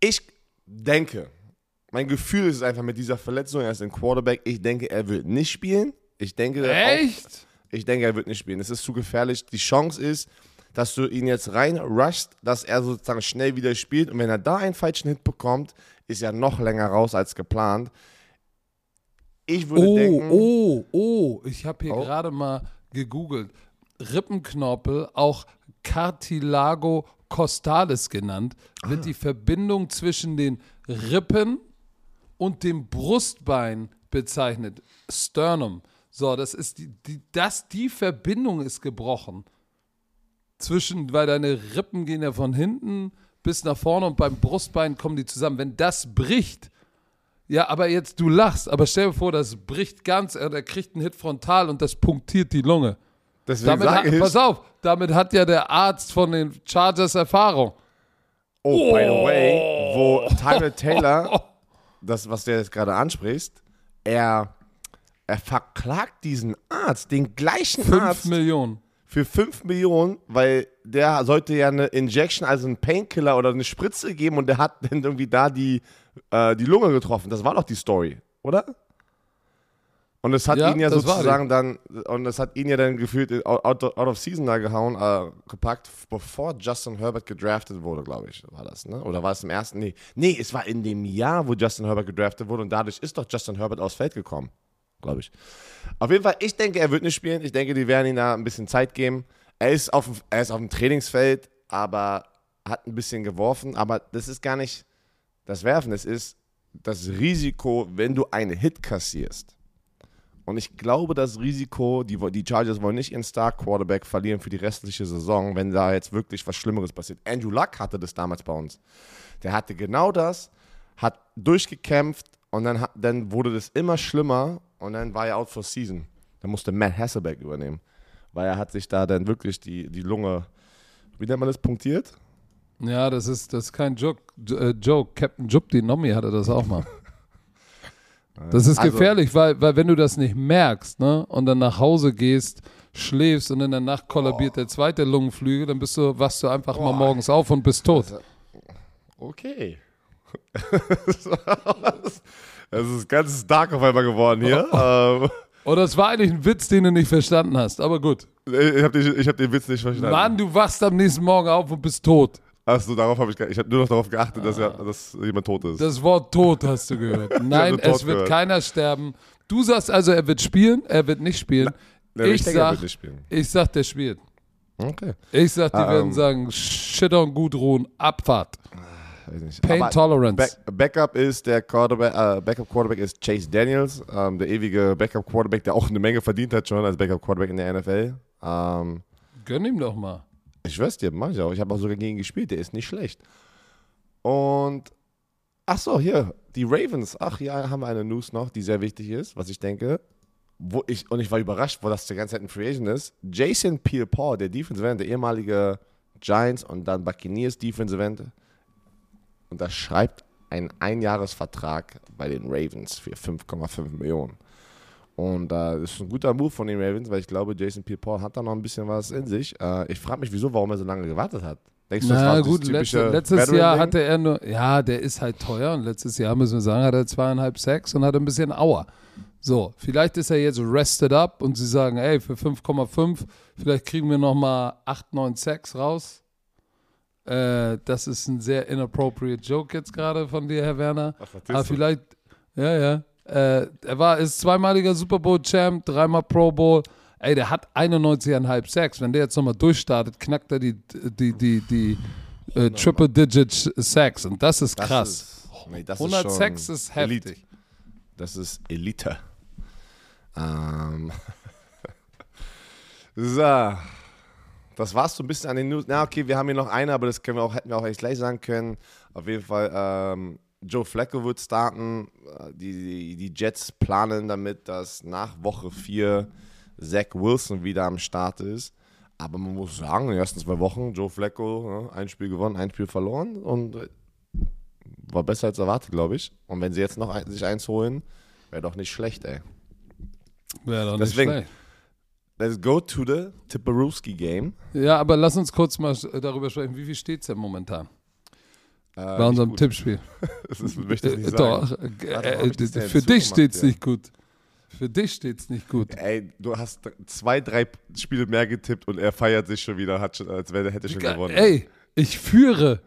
Ich denke, mein Gefühl ist es einfach mit dieser Verletzung, er ist ein Quarterback, ich denke, er wird nicht spielen. Ich denke, auch, Echt? Ich denke, er wird nicht spielen. Es ist zu gefährlich. Die Chance ist, dass du ihn jetzt rein rushst, dass er sozusagen schnell wieder spielt. Und wenn er da einen falschen Hit bekommt, ist er noch länger raus als geplant. Ich würde Oh, denken. oh, oh, ich habe hier Oh. gerade mal gegoogelt. Rippenknorpel, auch Cartilago costalis genannt, Ah. wird die Verbindung zwischen den Rippen und dem Brustbein bezeichnet. Sternum. So, das ist die, die, das, die Verbindung ist gebrochen. Zwischen, weil deine Rippen gehen ja von hinten bis nach vorne und beim Brustbein kommen die zusammen. Wenn das bricht, ja, aber jetzt, du lachst, aber stell dir vor, das bricht ganz, er kriegt einen Hit frontal und das punktiert die Lunge. Deswegen Damit hat, ich, pass auf, damit hat ja der Arzt von den Chargers Erfahrung. oh, by the way, wo Tyler Taylor, das, was du jetzt gerade ansprichst, er, er verklagt diesen Arzt, den gleichen 5 Arzt, Millionen. Für 5 Millionen, weil der sollte ja eine Injection, also einen Painkiller oder eine Spritze geben und der hat dann irgendwie da die, äh, die Lunge getroffen. Das war doch die Story, oder? Und es hat Ja, ihn ja sozusagen dann, und es hat ihn ja dann gefühlt out of season da gehauen, äh, gepackt, bevor Justin Herbert gedraftet wurde, glaube ich, war das, ne? Oder war es im ersten? Nee. Nee, es war in dem Jahr, wo Justin Herbert gedraftet wurde und dadurch ist doch Justin Herbert aufs Feld gekommen, glaube ich. Auf jeden Fall, ich denke, er wird nicht spielen. Ich denke, die werden ihm da ein bisschen Zeit geben. Er ist auf er ist auf dem Trainingsfeld, aber hat ein bisschen geworfen. Aber das ist gar nicht das Werfen. Es ist das Risiko, wenn du einen Hit kassierst. Und ich glaube, das Risiko, die, die Chargers wollen nicht ihren Star-Quarterback verlieren für die restliche Saison, wenn da jetzt wirklich was Schlimmeres passiert. Andrew Luck hatte das damals bei uns. Der hatte genau das, hat durchgekämpft und dann, dann wurde das immer schlimmer und dann war er out for season. Dann musste Matt Hasselbeck übernehmen, weil er hat sich da dann wirklich die, die Lunge, wie nennt man das, punktiert? Ja, das ist, das ist kein Joke. Äh, Joke. Captain Jupp, die Nomi hatte das auch mal. Das ist Also- gefährlich, weil, weil wenn du das nicht merkst, ne, und dann nach Hause gehst, schläfst und in der Nacht kollabiert der zweite Lungenflügel, dann bist du, wachst du einfach mal Boah. morgens auf und bist tot. Okay. Es ist ganz dark auf einmal geworden hier. ähm, Oder es war eigentlich ein Witz, den du nicht verstanden hast, aber gut. ich habe den, ich hab den Witz nicht verstanden. Mann, du wachst am nächsten Morgen auf und bist tot. Achso, darauf habe ich Ich habe nur noch darauf geachtet, dass, ja, dass jemand tot ist. Das Wort tot hast du gehört. Nein, es wird gehört. keiner sterben. Du sagst also, er wird spielen, er wird nicht spielen. Ja, ich, denke, er sag, ich sag, der spielt. Okay. Ich sag, die Ah, werden ähm. sagen, shit on Gudrun, Abfahrt. Weiß nicht. Pain Aber Tolerance. Back, Backup ist der Quarterback, äh, Backup Quarterback ist Chase Daniels, ähm, der ewige Backup Quarterback, der auch eine Menge verdient hat schon als Backup Quarterback in der NFL. Ähm, Gönn ihm doch mal. Ich schwör's dir, mach ich auch. Ich habe auch sogar gegen ihn gespielt, der ist nicht schlecht. Und, ach so, hier, die Ravens. Ach ja, haben wir eine News noch, die sehr wichtig ist, was ich denke. Wo ich, und ich war überrascht, wo das die ganze Zeit ein Free Agent ist. Jason Pierre-Paul, der Defensive End, der ehemalige Giants und dann Buccaneers Defensive End, unterschreibt einen Einjahresvertrag bei den Ravens für 5,5 Millionen. Und äh, das ist ein guter Move von den Ravens, weil ich glaube, Jason Pierre-Paul hat da noch ein bisschen was in sich. Äh, ich frage mich, wieso, warum er so lange gewartet hat. Denkst du, das Na war gut, letzte, letztes Veteran-Ding? Jahr hatte er nur, ja, der ist halt teuer und letztes Jahr, müssen wir sagen, hat er zweieinhalb Sacks und hat ein bisschen Auer. So, vielleicht ist er jetzt rested up und sie sagen, ey, für 5,5, vielleicht kriegen wir nochmal 8, 9 Sacks raus. Äh, das ist ein sehr inappropriate Joke jetzt gerade von dir, Herr Werner. Ach, Aber das? vielleicht, ja, ja. Äh, er war, ist zweimaliger Super Bowl-Champ, dreimal Pro Bowl. Ey, der hat 91,5 Sacks. Wenn der jetzt nochmal durchstartet, knackt er die, die, die, die äh, Triple-Digit Sacks. Und das ist Das krass. Ist, nee, das 100 ist schon Sacks ist heftig. Elite. Das ist Elite. Ähm. so. Das war's so ein bisschen an den News. Na, okay, wir haben hier noch eine, aber das können wir auch, hätten wir auch echt gleich sagen können. Auf jeden Fall, ähm, Joe Flacco wird starten. Äh, Die, die, die Jets planen damit, dass nach Woche 4 Zach Wilson wieder am Start ist. Aber man muss sagen, in den ersten zwei Wochen, Joe Flacco, ja, ein Spiel gewonnen, ein Spiel verloren und äh, war besser als erwartet, glaube ich. Und wenn sie jetzt noch ein, sich eins holen, wäre doch nicht schlecht, ey. Wäre doch nicht Deswegen- schlecht. Let's go to the Tipperowski game. Ja, aber lass uns kurz mal äh, darüber sprechen. Wie viel steht es denn momentan Äh, bei unserem gut. Tippspiel? Das ist, möchte ich nicht Äh, sagen. Doch, äh, äh, für dich steht es hier? nicht gut. Für dich steht's nicht gut. Ey, du hast zwei, drei Spiele mehr getippt und er feiert sich schon wieder, hat schon, als wäre hätte schon gewonnen. Ey, ich führe.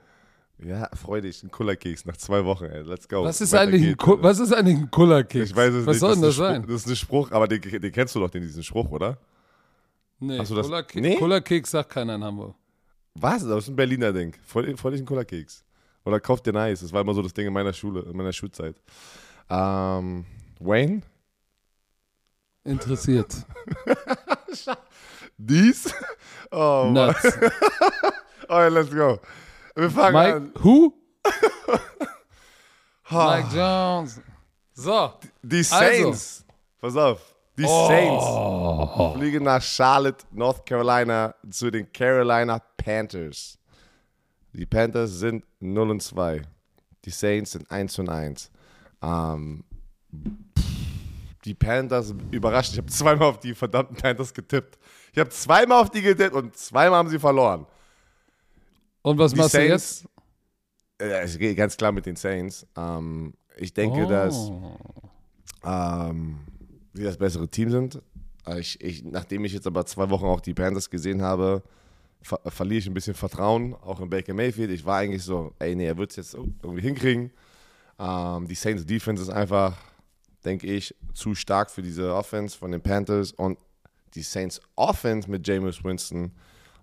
Ja, freu dich, ein Kullerkeks nach zwei Wochen, ey. Let's go. Was ist, Weiter eigentlich ein, Ku was ist eigentlich ein Kullerkeks? Ich weiß es was nicht. soll denn das sein? Spruch, das ist ein Spruch, aber den, den kennst du doch, den, diesen Spruch, oder? Nee, Hast du das- Kullerke Nee? Kullerkeks sagt keiner in Hamburg. Was? Das ist ein Berliner Ding. Voll, voll ein Kullerkeks. Oder kauft dir Nice. Das war immer so das Ding in meiner Schule, in meiner Schulzeit. Ähm, Wayne? Interessiert. Dies? Oh. Nuts. Oh, let's go. Wir fangen an. Mike, who? Ha. Mike Jones. So. Die Saints. Pass auf. Die Saints fliegen nach Charlotte, North Carolina zu den Carolina Panthers. Die Panthers sind 0 und 2. Die Saints sind 1 und 1. Ähm, die Panthers überrascht. Ich habe zweimal auf die verdammten Panthers getippt. Ich habe zweimal auf die getippt und zweimal haben sie verloren. Und was Die machst Saints- du jetzt? Äh, Es geht ganz klar mit den Saints. Ähm, ich denke, dass Oh. ähm, sie das bessere Team sind. Äh, Ich, ich, nachdem ich jetzt aber zwei Wochen auch die Panthers gesehen habe, ver verliere ich ein bisschen Vertrauen, auch in Baker Mayfield. Ich war eigentlich so, ey, nee, er wird es jetzt irgendwie hinkriegen. Ähm, die Saints Defense ist einfach, denke ich, zu stark für diese Offense von den Panthers und die Saints Offense mit Jameis Winston,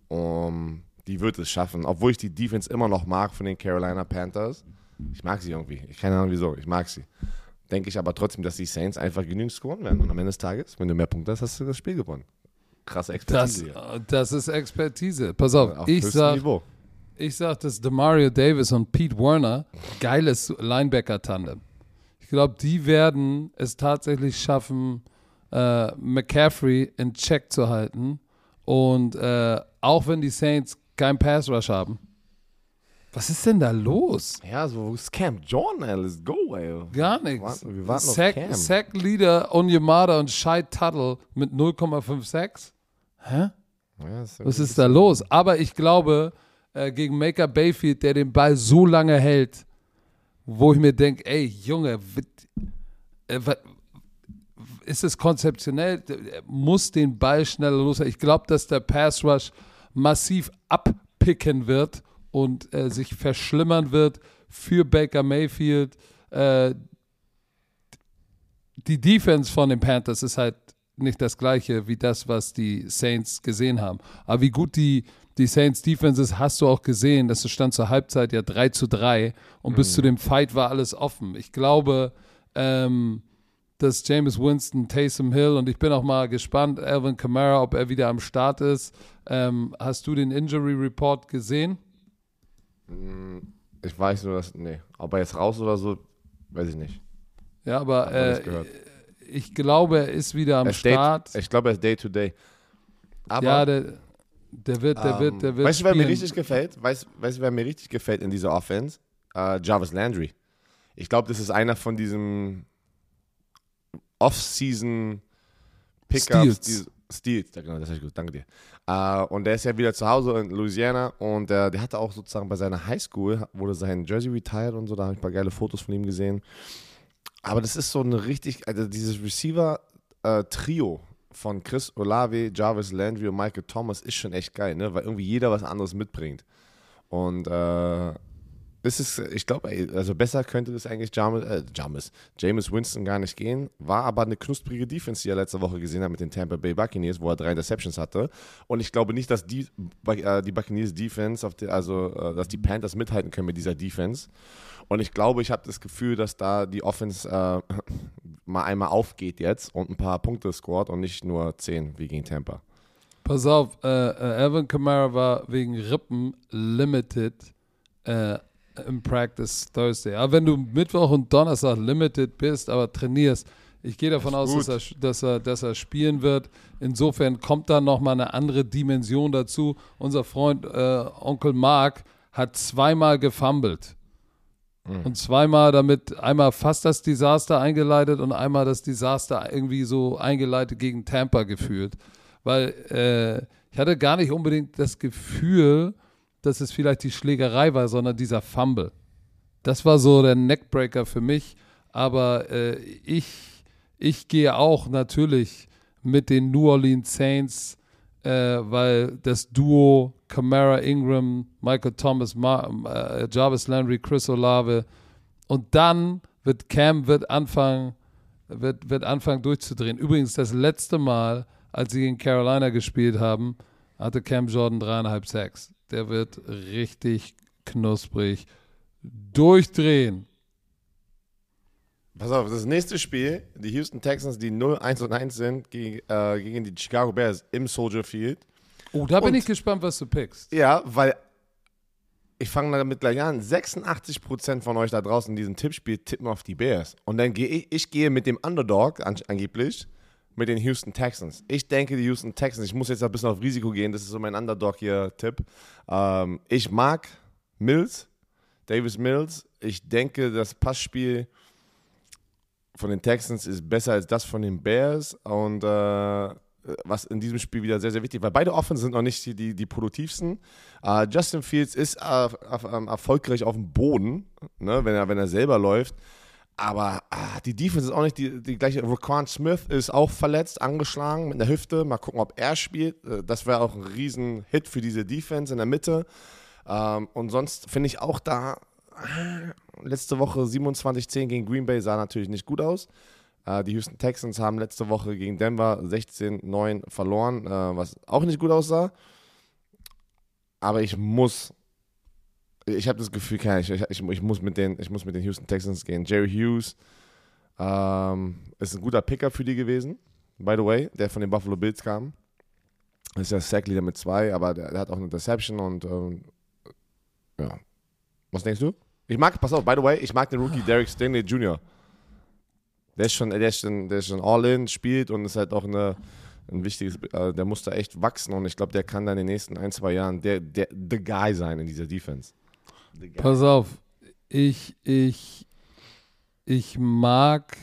um, die wird es schaffen. Obwohl ich die Defense immer noch mag von den Carolina Panthers. Ich mag sie irgendwie. Ich keine Ahnung wieso. Ich mag sie denke ich aber trotzdem, dass die Saints einfach genügend scoren werden. Und am Ende des Tages, wenn du mehr Punkte hast, hast du das Spiel gewonnen. Krasse Das, Expertise hier. das ist Expertise. Pass auf, Auf ich sag, Niveau. ich sag, dass Demario Davis und Pete Werner geiles Linebacker-Tandem. Ich glaube, die werden es tatsächlich schaffen, äh, McCaffrey in Check zu halten. Und äh, auch wenn die Saints keinen Pass-Rush haben. Was ist denn da los? Ja, so wo ist Cam Jordan, ey, let's go, ey. Gar nichts. warten- wir warten auf Sack, Cam. Sack Leader Onyemada und Shai Tuttle mit 0,56. Hä? Ja, das Was ist da los? Aber ich glaube, äh, gegen Maker Bayfield, der den Ball so lange hält, wo ich mir denke, ey, Junge, äh, ist es konzeptionell? Er muss den Ball schneller los. Ich glaube, dass der Pass Rush massiv abpicken wird und äh, sich verschlimmern wird für Baker Mayfield. Äh, die Defense von den Panthers ist halt nicht das gleiche wie das, was die Saints gesehen haben. Aber wie gut die, die Saints Defense ist, hast du auch gesehen. Das stand zur Halbzeit ja 3 zu 3 und bis zu dem Fight war alles offen. Ich glaube, ähm, dass James Winston, Taysom Hill und ich bin auch mal gespannt, Alvin Kamara, ob er wieder am Start ist. Ähm, hast du den Injury Report gesehen? Ich weiß nur, dass, nee, ob er jetzt raus oder so, weiß ich nicht. Ja, aber äh, ich glaube, er ist wieder am steht- Start. Ich glaube, er ist Day to Day. Aber, ja, der, der wird, der wird, der wird. weißt du, wer mir richtig gefällt? Weißt weißt du, wer mir richtig gefällt in dieser Offense? Äh, Jarvis Landry. Ich glaube, das ist einer von diesen Off-Season Pickups. Steals. Ja, genau, das ist gut, danke dir. Äh, und der ist ja wieder zu Hause in Louisiana und äh, der hatte auch sozusagen bei seiner Highschool, wurde sein Jersey retired und so, da habe ich ein paar geile Fotos von ihm gesehen. Aber das ist so eine richtig, also dieses Receiver-Trio von Chris Olave, Jarvis Landry und Michael Thomas ist schon echt geil, ne? weil irgendwie jeder was anderes mitbringt. Und äh, es ist, ich glaube, also besser könnte das eigentlich James, äh, James, James Winston gar nicht gehen. War aber eine knusprige Defense, die er letzte Woche gesehen hat mit den Tampa Bay Buccaneers, wo er drei Interceptions hatte. Und ich glaube nicht, dass die, äh, die Buccaneers Defense, die, also äh, dass die Panthers mithalten können mit dieser Defense. Und ich glaube, ich habe das Gefühl, dass da die Offense äh, mal einmal aufgeht jetzt und ein paar Punkte scored und nicht nur zehn wie gegen Tampa. Pass auf, äh, äh, Alvin Kamara war wegen Rippen limited äh, im Practice Thursday. Aber wenn du Mittwoch und Donnerstag limited bist, aber trainierst, ich gehe davon aus, dass er, dass, er, dass er spielen wird. Insofern kommt da nochmal eine andere Dimension dazu. Unser Freund äh, Onkel Mark hat zweimal gefummelt. Und zweimal damit einmal fast das Desaster eingeleitet und einmal das Desaster irgendwie so eingeleitet gegen Tampa gefühlt. Weil äh, ich hatte gar nicht unbedingt das Gefühl, dass es vielleicht die Schlägerei war, sondern dieser Fumble. Das war so der Neckbreaker für mich. Aber äh, ich, Ich gehe auch natürlich mit den New Orleans Saints, äh, weil das Duo Camara Ingram, Michael Thomas, Ma äh, Jarvis Landry, Chris Olave und dann wird Cam wird anfangen, wird, wird anfangen durchzudrehen. Übrigens das letzte Mal, als sie gegen Carolina gespielt haben, hatte Cam Jordan dreieinhalb Sacks. Der wird richtig knusprig durchdrehen. Pass auf, das nächste Spiel, die Houston Texans, die 0-1 und 1 sind, gegen, äh, gegen die Chicago Bears im Soldier Field. Oh, da bin Und- ich gespannt, was du pickst. Ja, weil ich fange damit gleich an. 86% von euch da draußen in diesem Tippspiel tippen auf die Bears. Und dann gehe ich, ich gehe mit dem Underdog an, angeblich mit den Houston Texans. Ich denke, die Houston Texans, ich muss jetzt ein bisschen auf Risiko gehen, das ist so mein Underdog hier Tipp. Ähm, ich mag Mills, Davis Mills. Ich denke, das Passspiel von den Texans ist besser als das von den Bears und äh, was in diesem Spiel wieder sehr, sehr wichtig, weil beide Offense sind noch nicht die, die, die produktivsten. Äh, Justin Fields ist ähm, erfolgreich auf dem Boden, ne, wenn, er, wenn er selber läuft. Aber ah, die Defense ist auch nicht die, die gleiche. Raquan Smith ist auch verletzt, angeschlagen mit einer Hüfte. Mal gucken, ob er spielt. Äh, Das wäre auch ein riesen Hit für diese Defense in der Mitte. Ähm, und sonst finde ich auch da, ah, letzte Woche 27-10 gegen Green Bay sah natürlich nicht gut aus. Äh, die Houston Texans haben letzte Woche gegen Denver 16-9 verloren, äh, was auch nicht gut aussah. Aber ich muss, ich habe das Gefühl, keine- ich, ich, ich, muss mit den, ich muss mit den Houston Texans gehen. Jerry Hughes ähm, ist ein guter Picker für die gewesen, by the way, der von den Buffalo Bills kam. Ist ja Sackleader mit zwei, aber der, der hat auch eine Interception und ähm, ja. Was denkst du? Ich mag, pass auf, by the way, ich mag den Rookie Derek Stingley Jr. Der ist schon, der ist schon, der ist schon all in, spielt und ist halt auch eine, ein wichtiges, äh, der muss da echt wachsen und ich glaube, der kann dann in den nächsten ein, zwei Jahren der, der the guy sein in dieser Defense. Guy. Pass auf, ich, ich, ich mag.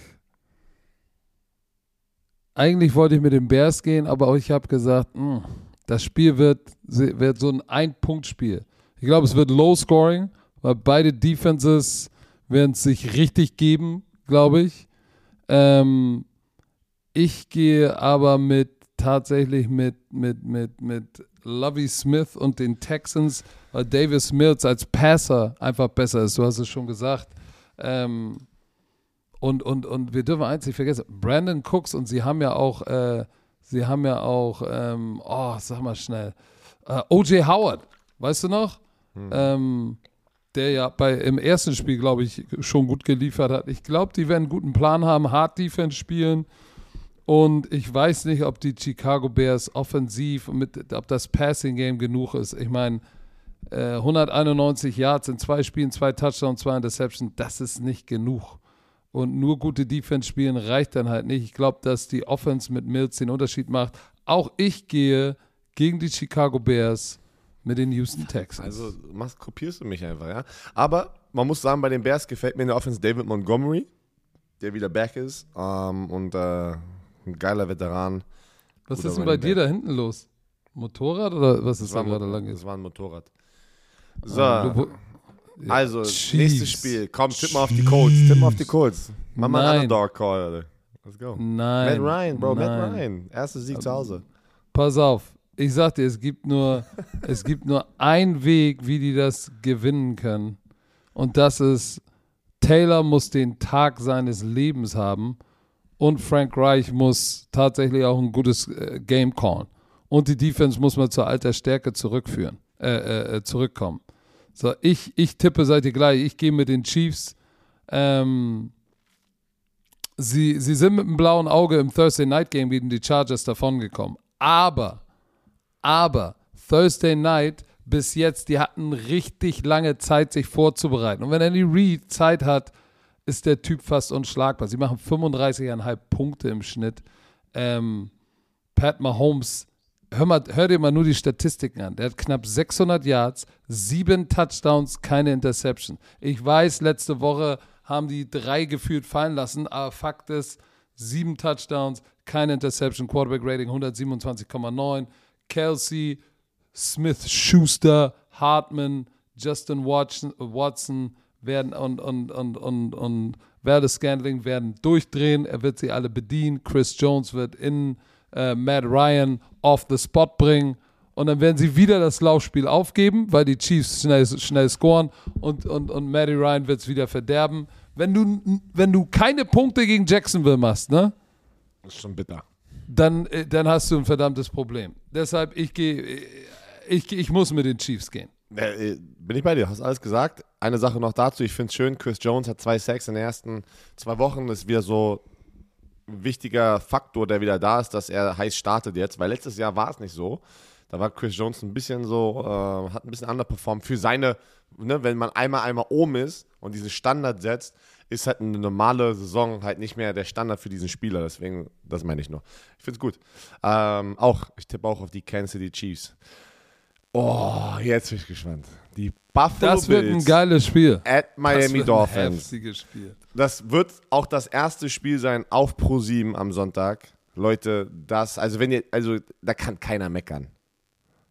Eigentlich wollte ich mit den Bears gehen, aber ich habe gesagt, mh, das Spiel wird, wird so ein Ein-Punkt-Spiel. Ich glaube, es wird Low-Scoring, weil beide Defenses werden es sich richtig geben, glaube ich. Ähm, ich gehe aber mit tatsächlich mit, mit, mit, mit Lovey Smith und den Texans, weil Davis Mills als Passer einfach besser ist. Du hast es schon gesagt. Ähm, und, und, und wir dürfen eins nicht vergessen, Brandon Cooks und sie haben ja auch, äh, sie haben ja auch, ähm, oh, sag mal schnell, äh, O.J. Howard, weißt du noch? Ähm, der ja bei, im ersten Spiel, glaube ich, schon gut geliefert hat. Ich glaube, die werden einen guten Plan haben, Hard Defense spielen. Und ich weiß nicht, ob die Chicago Bears offensiv, mit, ob das Passing Game genug ist. Ich meine, äh, 191 Yards in zwei Spielen, zwei Touchdowns, zwei Interceptions, das ist nicht genug. Und nur gute Defense spielen reicht dann halt nicht. Ich glaube, dass die Offense mit Mills den Unterschied macht. Auch ich gehe gegen die Chicago Bears mit den Houston Texans. Also machst, kopierst du mich einfach, ja. Aber man muss sagen, bei den Bears gefällt mir in der Offense David Montgomery, der wieder back ist ähm, und äh, ein geiler Veteran. was ist denn bei dir da hinten los? Motorrad oder was ist da gerade lang das war ein Motorrad. So, Ah, also Chiefs. nächstes Spiel. Komm, tipp mal auf die Colts. Tipp mal auf die Colts. Mach mal einen. Underdog-Call, Alter. Let's go. Nein. Matt Ryan, Bro, nein. Matt Ryan. Erstes Sieg zu Hause. Pass auf, ich sag dir, es gibt nur, es gibt nur einen Weg, wie die das gewinnen können. Und das ist, Taylor muss den Tag seines Lebens haben und Frank Reich muss tatsächlich auch ein gutes äh, Game callen. Und die Defense muss mal zur alter Stärke zurückführen, äh, äh, äh, zurückkommen. So, ich, ich tippe, seid ihr gleich, ich gehe mit den Chiefs. Ähm, sie, sie sind mit einem blauen Auge im Thursday Night Game gegen die Chargers davongekommen. Aber, aber, Thursday Night bis jetzt, die hatten richtig lange Zeit, sich vorzubereiten. Und wenn Andy Reid Zeit hat, ist der Typ fast unschlagbar. Sie machen 35,5 Punkte im Schnitt. Ähm, Pat Mahomes, hör, mal, hör dir mal nur die Statistiken an. Der hat knapp 600 Yards, sieben Touchdowns, keine Interception. Ich weiß, letzte Woche haben die drei gefühlt fallen lassen, aber Fakt ist, sieben Touchdowns, keine Interception, Quarterback Rating 127,9. Kelsey, Smith, Schuster, Hartman, Justin Watson, Watson werden und, und, und, und, und Verde Scantling werden durchdrehen. Er wird sie alle bedienen. Chris Jones wird in äh, Matt Ryan off the spot bringen. Und dann werden sie wieder das Laufspiel aufgeben, weil die Chiefs schnell, schnell scoren und, und, und Matty Ryan wird es wieder verderben. Wenn du, wenn du keine Punkte gegen Jacksonville machst, ne? Das ist schon bitter. Dann, äh, dann hast du ein verdammtes Problem. Deshalb, ich gehe, ich, ich muss mit den Chiefs gehen. Äh, bin ich bei dir, hast alles gesagt. Eine Sache noch dazu, ich finde es schön, Chris Jones hat zwei Sacks in den ersten zwei Wochen, das ist wieder so ein wichtiger Faktor, der wieder da ist, dass er heiß startet jetzt, weil letztes Jahr war es nicht so. Da war Chris Jones ein bisschen so, äh, hat ein bisschen underperformed für seine, ne, wenn man einmal einmal oben ist und diesen Standard setzt, ist halt eine normale Saison halt nicht mehr der Standard für diesen Spieler. Deswegen, das meine ich nur. Ich finde es gut. Ähm, auch, ich tippe auch auf die Kansas City Chiefs. Oh, jetzt bin ich gespannt. Die Buffalo Das wird Bills ein geiles Spiel. at Miami das wird Dolphins. Ein heftiges Spiel. Das wird auch das erste Spiel sein auf Pro 7 am Sonntag. Leute, das, also wenn ihr, also da kann keiner meckern.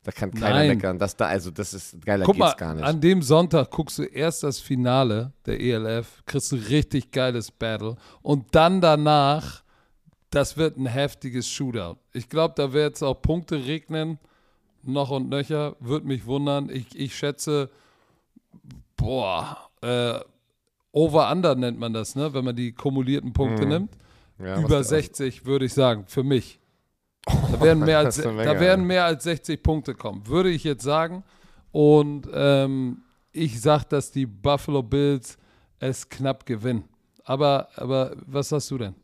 Da kann keiner Nein. meckern. Das da, also das ist geiler Guck mal, geht's gar nicht. an dem Sonntag guckst du erst das Finale der ELF, kriegst du richtig geiles Battle und dann danach, das wird ein heftiges Shootout. Ich glaube, da wird es auch Punkte regnen, noch und nöcher, würde mich wundern. Ich, ich schätze, boah, äh, Over-Under nennt man das, ne? wenn man die kumulierten Punkte nimmt. Mhm. Ja, was Über der- 60 würde ich sagen, für mich. Da werden mehr als, da werden mehr als 60 Punkte kommen, würde ich jetzt sagen. Und ähm, ich sage, dass die Buffalo Bills es knapp gewinnen. Aber, aber was sagst du denn?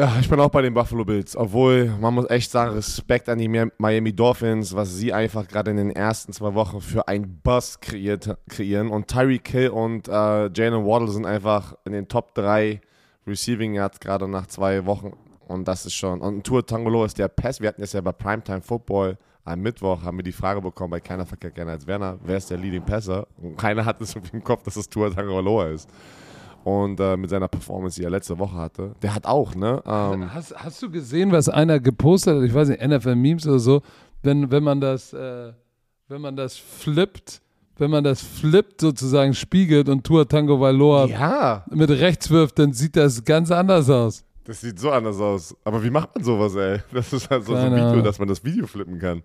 Ja, ich bin auch bei den Buffalo Bills. Obwohl, man muss echt sagen, Respekt an die Mi- Miami Dolphins, was sie einfach gerade in den ersten zwei Wochen für einen Buzz kreiert, kreieren. Und Tyreek Hill und äh, Jalen Waddle sind einfach in den Top 3 Receiving Yards gerade nach zwei Wochen. Und das ist schon. Und Tour Tangolo ist der Pass. Wir hatten es ja bei Primetime Football am Mittwoch, haben wir die Frage bekommen bei keiner verkehrt gerne als Werner, wer ist der Leading Passer? Und keiner hat es im Kopf, dass es Tour Tangolo ist. Und äh, mit seiner Performance, die er letzte Woche hatte. Der hat auch, ne? Ähm, Hast, hast du gesehen, was einer gepostet hat? Ich weiß nicht, NFL-Memes oder so. Wenn, wenn man das, äh, wenn man das flippt, wenn man das flippt sozusagen spiegelt und Tua Tango Valoa ja, mit rechts wirft, dann sieht das ganz anders aus. das sieht so anders aus. Aber wie macht man sowas, ey? Das ist halt so, so ein Video, dass man das Video flippen kann.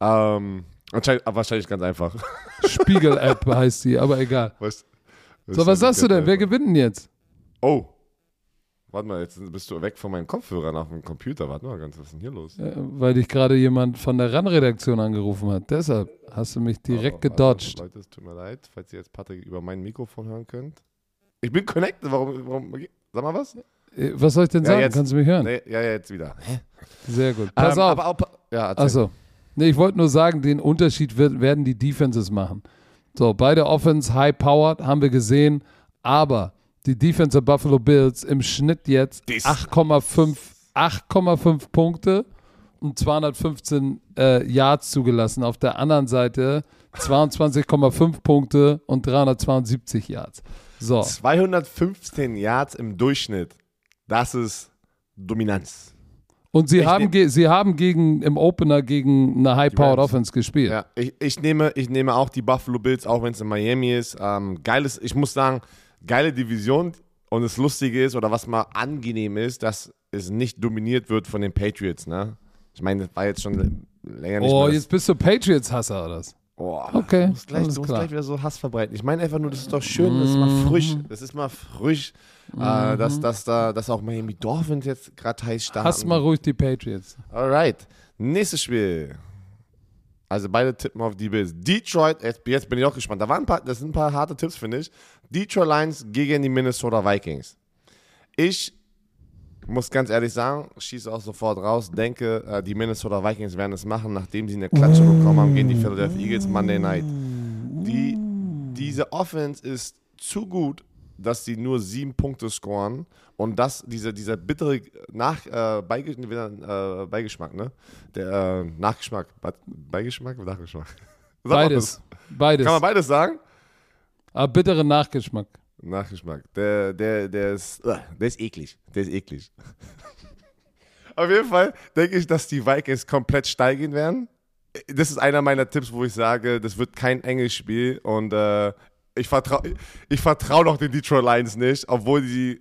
Ähm, wahrscheinlich, wahrscheinlich ganz einfach. Spiegel-App heißt die, aber egal. Weißt- das So, was sagst du denn? Wer gewinnt denn jetzt? Oh. Warte mal, jetzt bist du weg von meinem Kopfhörer nach dem Computer. Warte mal ganz, was ist denn hier los? Äh, weil dich gerade jemand von der RAN-Redaktion angerufen hat. Deshalb hast du mich direkt Oh, gedodged. Leute, es tut mir leid, falls ihr jetzt Patrick über mein Mikrofon hören könnt. Ich bin connected, warum, warum sag mal was? Äh, Was soll ich denn Ja, sagen? jetzt- Kannst du mich hören? Nee, ja, ja, jetzt wieder. Sehr gut. Pass Ähm, auf. Aber auch, ja, erzähl. Achso. Nee, ich wollte nur sagen, den Unterschied wird, werden die Defenses machen. So, beide Offense high-powered, haben wir gesehen, aber die Defense der Buffalo Bills im Schnitt jetzt Dies. 8,5 8,5 Punkte und 215 äh, Yards zugelassen. Auf der anderen Seite 22,5 Punkte und 372 Yards. So, 215 Yards im Durchschnitt. Das ist Dominanz. Und sie Ich haben, ge sie haben gegen, im Opener gegen eine High-Powered. Offense gespielt. Ja, ich, ich, nehme, ich nehme auch die Buffalo Bills, auch wenn es in Miami ist. Ähm, geiles, ich muss sagen, geile Division. Und das Lustige ist, oder was mal angenehm ist, dass es nicht dominiert wird von den Patriots. Ne? Ich meine, das war jetzt schon länger nicht Oh, jetzt bist du Patriots-Hasser oder was? Oh, Okay, Du musst gleich, alles du musst gleich wieder so Hass verbreiten. Ich meine einfach nur, das ist doch schön, das ist mal Mhm. frisch. Das ist mal frisch, äh, dass, dass, da, dass auch Miami Dolphins jetzt gerade heiß starten. Hass mal ruhig die Patriots. Alright. Nächstes Spiel. Also beide tippen auf die Bills. Detroit, jetzt, jetzt bin ich auch gespannt. Da waren ein paar, das sind ein paar harte Tipps, finde ich. Detroit Lions gegen die Minnesota Vikings. Ich muss ganz ehrlich sagen, schieße auch sofort raus, denke, äh, die Minnesota Vikings werden es machen, nachdem sie eine Klatsche bekommen haben gegen die Philadelphia Eagles Monday Night. Die, diese Offense ist zu gut, dass sie nur sieben Punkte scoren und das, dieser, dieser bittere Nach, äh, Beige, äh, Beigeschmack, ne? Der äh, Nachgeschmack. Be- Beigeschmack oder Nachgeschmack? Beides. Beides. Kann man beides sagen? Aber bittere Nachgeschmack. Nachgeschmack. Der, der, der ist, uh, der ist eklig. Der ist eklig. Auf jeden Fall denke ich, dass die Vikings komplett steigen werden. Das ist einer meiner Tipps, wo ich sage, das wird kein enges Spiel und äh, ich vertraue ich vertrau noch den Detroit Lions nicht, obwohl die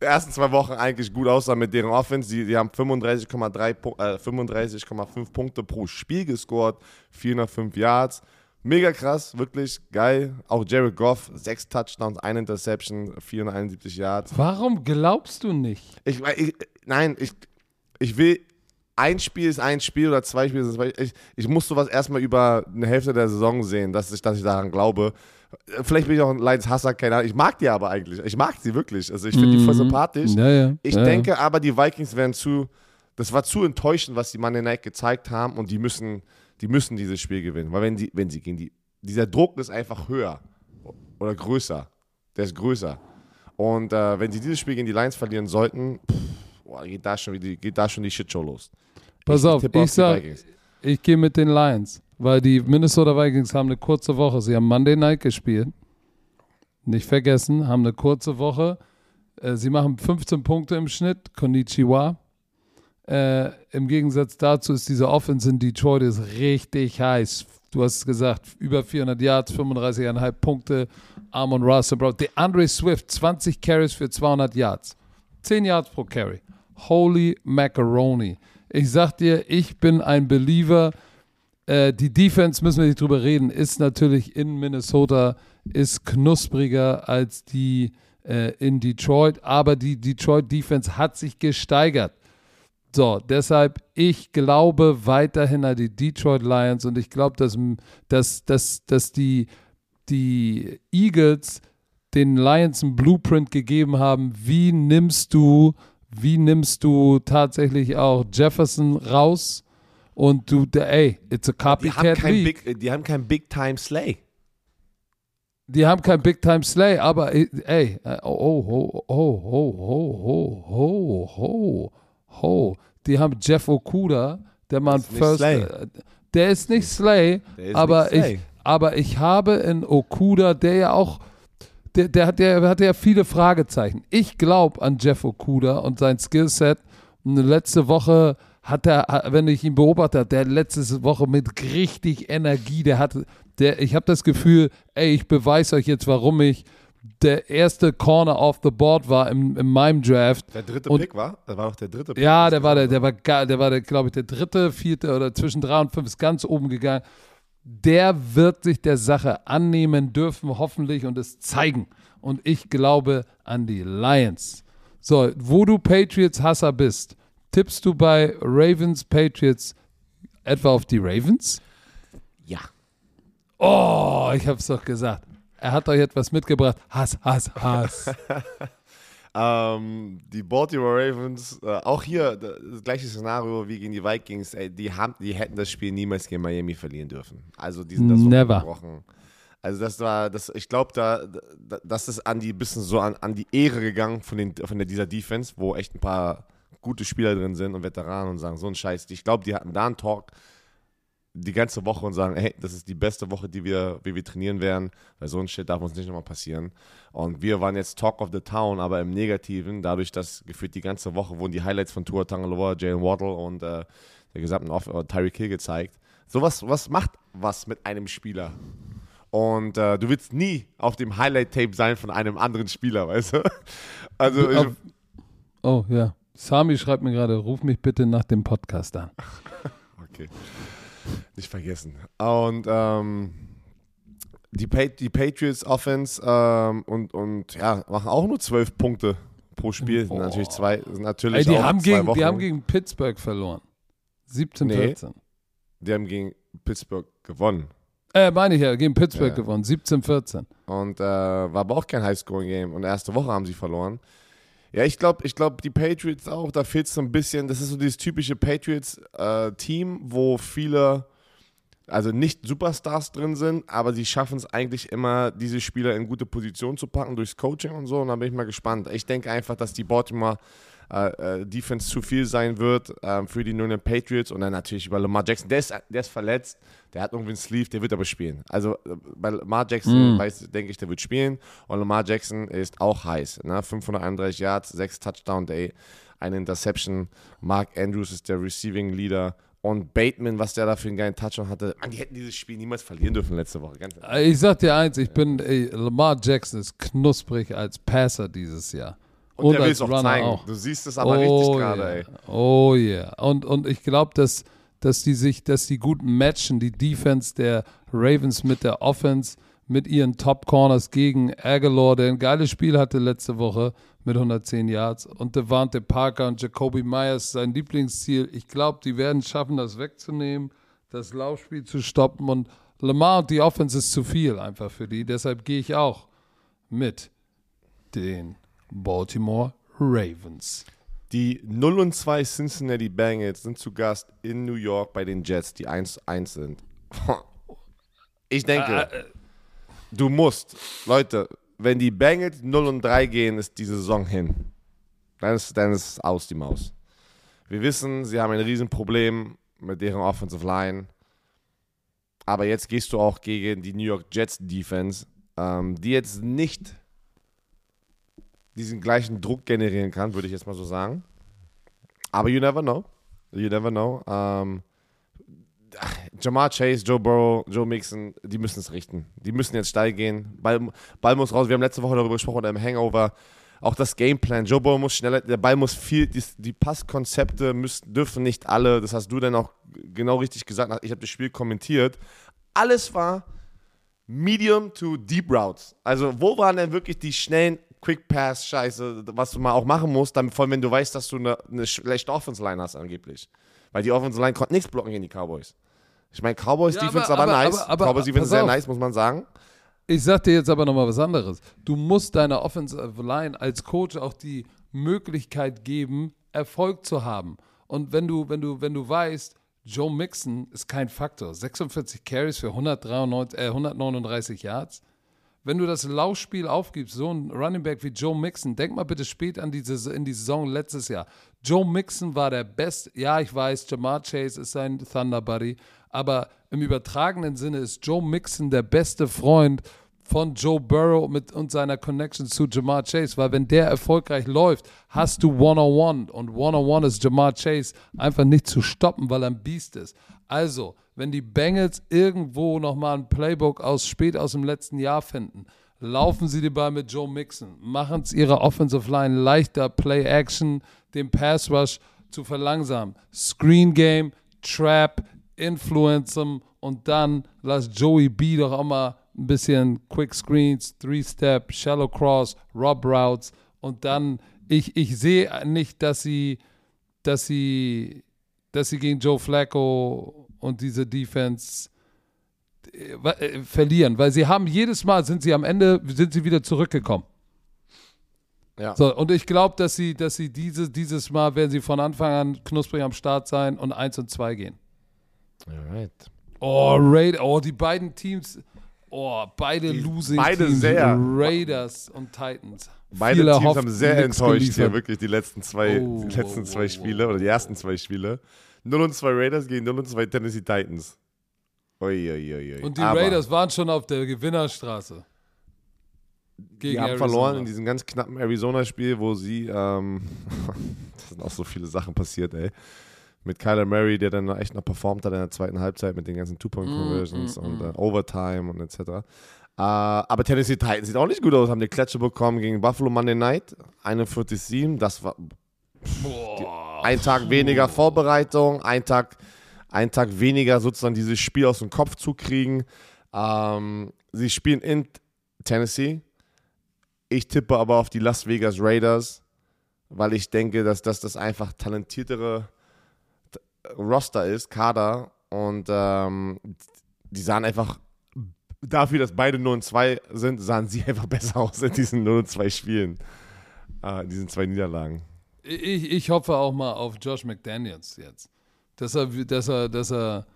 ersten zwei Wochen eigentlich gut aussahen mit deren Offense. Die, die haben 35,3 äh, 35,5 Punkte pro Spiel gescored, 405 Yards. Mega krass, wirklich geil. Auch Jared Goff, sechs Touchdowns, eine Interception, 471 Yards. Warum glaubst du nicht? Ich, ich, nein, ich, ich will, ein Spiel ist ein Spiel oder zwei Spiele sind zwei ich, ich muss sowas erstmal über eine Hälfte der Saison sehen, dass ich, dass ich daran glaube. Vielleicht bin ich auch ein Lions-Hasser, keine Ahnung. Ich mag die aber eigentlich. Ich mag sie wirklich. Also ich finde die voll Mhm. sympathisch. Ja, ja. Ich ja, denke aber, die Vikings werden zu, das war zu enttäuschend, was die Monday Night gezeigt haben und die müssen, die müssen dieses Spiel gewinnen. Weil wenn, die, wenn sie gegen die, dieser Druck ist einfach höher oder größer. Der ist größer. Und äh, wenn sie dieses Spiel gegen die Lions verlieren sollten, pff, boah, geht, da schon, geht da schon die Shitshow los. Pass auf, tippe ich die sag, Vikings. ich gehe mit den Lions, weil die Minnesota Vikings haben eine kurze Woche. Sie haben Monday Night gespielt. Nicht vergessen, haben eine kurze Woche. Äh, Sie machen 15 Punkte im Schnitt. Konnichiwa. Äh, Im Gegensatz dazu ist diese Offense in Detroit ist richtig heiß. Du hast es gesagt, über 400 Yards, 35,5 Punkte. Amon Russell Brown. Der Andre Swift, 20 Carries für 200 Yards. 10 Yards pro Carry. Holy Macaroni. Ich sag dir, ich bin ein Believer. Äh, die Defense, müssen wir nicht drüber reden, ist natürlich in Minnesota, ist knuspriger als die äh, in Detroit, aber die Detroit Defense hat sich gesteigert. So, deshalb, ich glaube weiterhin an die Detroit Lions und ich glaube, dass, dass, dass, dass die, die Eagles den Lions einen Blueprint gegeben haben, wie nimmst du, wie nimmst du tatsächlich auch Jefferson raus und du, der, ey, it's a Die haben copycat kein league. Big, die haben kein Big Time Slay. Die haben kein Big Time Slay, aber ey, ey, oh, oh, oh, oh, oh, oh, oh, oh, die haben Jeff Okuda, der Mann First, Slay. äh, der ist nicht Slay, ist aber nicht Slay. ich, aber ich habe in Okuda, der ja auch, der, der, hat, der hat ja viele Fragezeichen. Ich glaube an Jeff Okuda und sein Skillset. Und letzte Woche hat er, wenn ich ihn beobachte, der letzte Woche mit richtig Energie, der hat, der, ich habe das Gefühl, ey, ich beweise euch jetzt, warum ich der erste Corner off the board war in, in meinem Draft. Der dritte Und- Pick war? Das war doch der dritte Pick. Ja, der war der, der war geil, der war der, glaube ich, der dritte, vierte oder zwischen drei und fünf ist ganz oben gegangen. Der wird sich der Sache annehmen dürfen, hoffentlich, und es zeigen. Und ich glaube an die Lions. So, wo du Patriots-Hasser bist, tippst du bei Ravens Patriots etwa auf die Ravens? Ja. Oh, ich hab's doch gesagt. Er hat euch etwas mitgebracht. Hass, Hass, Hass. Ähm, die Baltimore Ravens, äh, auch hier das gleiche Szenario wie gegen die Vikings, ey, die, haben, die hätten das Spiel niemals gegen Miami verlieren dürfen. Also die sind das so Never. gebrochen. Also das war, das, ich glaube, da, da, das ist an die bisschen so an, an die Ehre gegangen von, den, von der, dieser Defense, wo echt ein paar gute Spieler drin sind und Veteranen und sagen, so ein Scheiß. Ich glaube, die hatten da einen Talk die ganze Woche und sagen, hey, das ist die beste Woche, die wir, wie wir trainieren werden, weil so ein Shit darf uns nicht nochmal passieren. Und wir waren jetzt Talk of the Town, aber im Negativen, dadurch, dass gefühlt die ganze Woche wurden die Highlights von Tua Tagovailoa, Jalen Waddle und äh, der gesamten Off äh, Tyreek Hill gezeigt. Sowas was macht was mit einem Spieler. Und äh, du willst nie auf dem Highlight-Tape sein von einem anderen Spieler, weißt du? Also, ich, oh, ja. Sami schreibt mir gerade, ruf mich bitte nach dem Podcast an. Okay. Nicht vergessen. Und ähm, die, pa die Patriots Offense ähm, und, und ja, machen auch nur zwölf Punkte pro Spiel. Boah. natürlich zwei, natürlich Ey, die, haben zwei gegen, Wochen. die haben gegen Pittsburgh verloren. 17, Nee. 14. die haben gegen Pittsburgh gewonnen. Äh, meine ich ja, gegen Pittsburgh Ja. gewonnen. 17, 14. Und äh, war aber auch kein Highscoring-Game. Und erste Woche haben sie verloren. Ja, ich glaube, ich glaub, die Patriots auch, da fehlt so ein bisschen, das ist so dieses typische Patriots-Team, wo viele, also nicht Superstars drin sind, aber sie schaffen es eigentlich immer, diese Spieler in gute Position zu packen durchs Coaching und so. Und da bin ich mal gespannt. Ich denke einfach, dass die Baltimore äh, äh, Defense zu viel sein wird ähm, für die New England Patriots und dann natürlich über Lamar Jackson. Der ist, der ist verletzt, der hat irgendwie einen Sleeve, der wird aber spielen. Also äh, bei Lamar Jackson Mm. weiß, denke ich, der wird spielen und Lamar Jackson ist auch heiß. Ne? 531 Yards, 6 Touchdown Day, eine Interception. Mark Andrews ist der Receiving Leader Und Bateman, was der da für einen geilen Touchdown hatte. Mann, die hätten dieses Spiel niemals verlieren dürfen letzte Woche. Ehrlich. Ich sag dir eins, ich bin, ey, Lamar Jackson ist knusprig als Passer dieses Jahr. Und, der will es auch Runner zeigen. auch. Du siehst es aber richtig gerade, yeah. ey. Oh yeah. Und, und ich glaube, dass, dass die sich, dass die gut matchen, die Defense der Ravens mit der Offense, mit ihren Top Corners gegen Aguilar, der ein geiles Spiel hatte letzte Woche mit 110 Yards. Und Devante Parker und Jacoby Myers, sein Lieblingsziel. Ich glaube, die werden schaffen, das wegzunehmen, das Laufspiel zu stoppen. Und Lamar und die Offense ist zu viel einfach für die. Deshalb gehe ich auch mit den Baltimore Ravens. Die 0 und 2 Cincinnati Bengals sind zu Gast in New York bei den Jets, die 1-1 sind. Ich denke, Äh, äh, du musst, Leute, wenn die Bengals 0 und 3 gehen, ist die Saison hin. Dann ist, dann ist aus die Maus. Wir wissen, sie haben ein Riesenproblem mit deren Offensive Line. Aber jetzt gehst du auch gegen die New York Jets Defense, ähm, die jetzt nicht diesen gleichen Druck generieren kann, würde ich jetzt mal so sagen. Aber you never know. You never know. Ähm, Jamar Chase, Joe Burrow, Joe Mixon, die müssen es richten. Die müssen jetzt steil gehen. Ball, Ball muss raus. Wir haben letzte Woche darüber gesprochen, im Hangover. Auch das Gameplan. Joe Burrow muss schneller, der Ball muss viel, die, die Passkonzepte müssen, dürfen nicht alle, das hast du dann auch genau richtig gesagt, ich habe das Spiel kommentiert. Alles war Medium to Deep Routes. Also, wo waren denn wirklich die schnellen Quick Pass Scheiße, was du mal auch machen musst, damit, vor allem wenn du weißt, dass du eine, eine schlechte Offense Line hast angeblich. Weil die Offense Line konnte nichts blocken gegen die Cowboys. Ich meine, Cowboys Ja, Defense aber- aber, aber- nice. aber- Cowboys Defense sehr auf. nice, muss man sagen. Ich sag dir jetzt aber nochmal was anderes. Du musst deiner Offensive Line als Coach auch die Möglichkeit geben, Erfolg zu haben. Und wenn du, wenn du, wenn du weißt, Joe Mixon ist kein Faktor, 46 Carries für 193, äh, 139 Yards. Wenn du das Laufspiel aufgibst, so ein Running Back wie Joe Mixon, denk mal bitte spät an diese, in die Saison letztes Jahr. Joe Mixon war der Best, ja, ich weiß, Jamar Chase ist sein Thunder Buddy, aber im übertragenen Sinne ist Joe Mixon der beste Freund von Joe Burrow mit und seiner Connection zu Jamar Chase, weil wenn der erfolgreich läuft, hast du One-on-One und One-on-One ist Jamar Chase einfach nicht zu stoppen, weil er ein Biest ist. Also, wenn die Bengals irgendwo nochmal ein Playbook aus spät aus dem letzten Jahr finden, laufen sie den Ball mit Joe Mixon, machen es ihrer Offensive Line leichter, Play-Action, den Pass-Rush zu verlangsamen. Screen Game, Trap, Influence 'em und dann lass Joey B doch auch mal ein bisschen Quick Screens, Three-Step, Shallow Cross, Rob Routes und dann, ich, ich sehe nicht, dass sie, dass sie, dass sie gegen Joe Flacco und diese Defense äh, äh, verlieren, weil sie haben jedes Mal sind sie am Ende sind sie wieder zurückgekommen. Ja. So, und ich glaube, dass sie, dass sie diese, dieses Mal werden sie von Anfang an knusprig am Start sein und 1 und 2 gehen. Alright. Oh, Raid, oh, die beiden Teams, oh, beide Die- Losing beide Teams, sehr. Raiders und Titans. Beide Teams haben sehr enttäuscht hier, wirklich die letzten zwei, Oh, die letzten oh, zwei oh, Spiele oh, oder die ersten zwei Spiele. 0 und 2 Raiders gegen 0 und 2 Tennessee Titans. Ui, ui, ui. Und die Aber Raiders waren schon auf der Gewinnerstraße. Gegen Die haben Arizona. verloren in diesem ganz knappen Arizona-Spiel, wo sie, ähm, da sind auch so viele Sachen passiert, ey. Mit Kyler Murray, der dann echt noch performt hat in der zweiten Halbzeit mit den ganzen Two-Point-Conversions Mm, mm, und mm. äh, Overtime und etc. Äh, aber Tennessee Titans sieht auch nicht gut aus, haben die Klatsche bekommen gegen Buffalo Monday Night, 41-7. Das war Boah. Ein Tag weniger Vorbereitung, ein Tag, ein Tag weniger sozusagen dieses Spiel aus dem Kopf zu kriegen. Ähm, sie spielen in Tennessee. Ich tippe aber auf die Las Vegas Raiders, weil ich denke, dass das das einfach talentiertere Roster ist, Kader. Und ähm, die sahen einfach, dafür, dass beide 0 und 2 sind, sahen sie einfach besser aus in diesen 0 und 2 Spielen. Äh, in diesen zwei Niederlagen. Ich, ich hoffe auch mal auf Josh McDaniels jetzt. Dass er, dass er, dass er,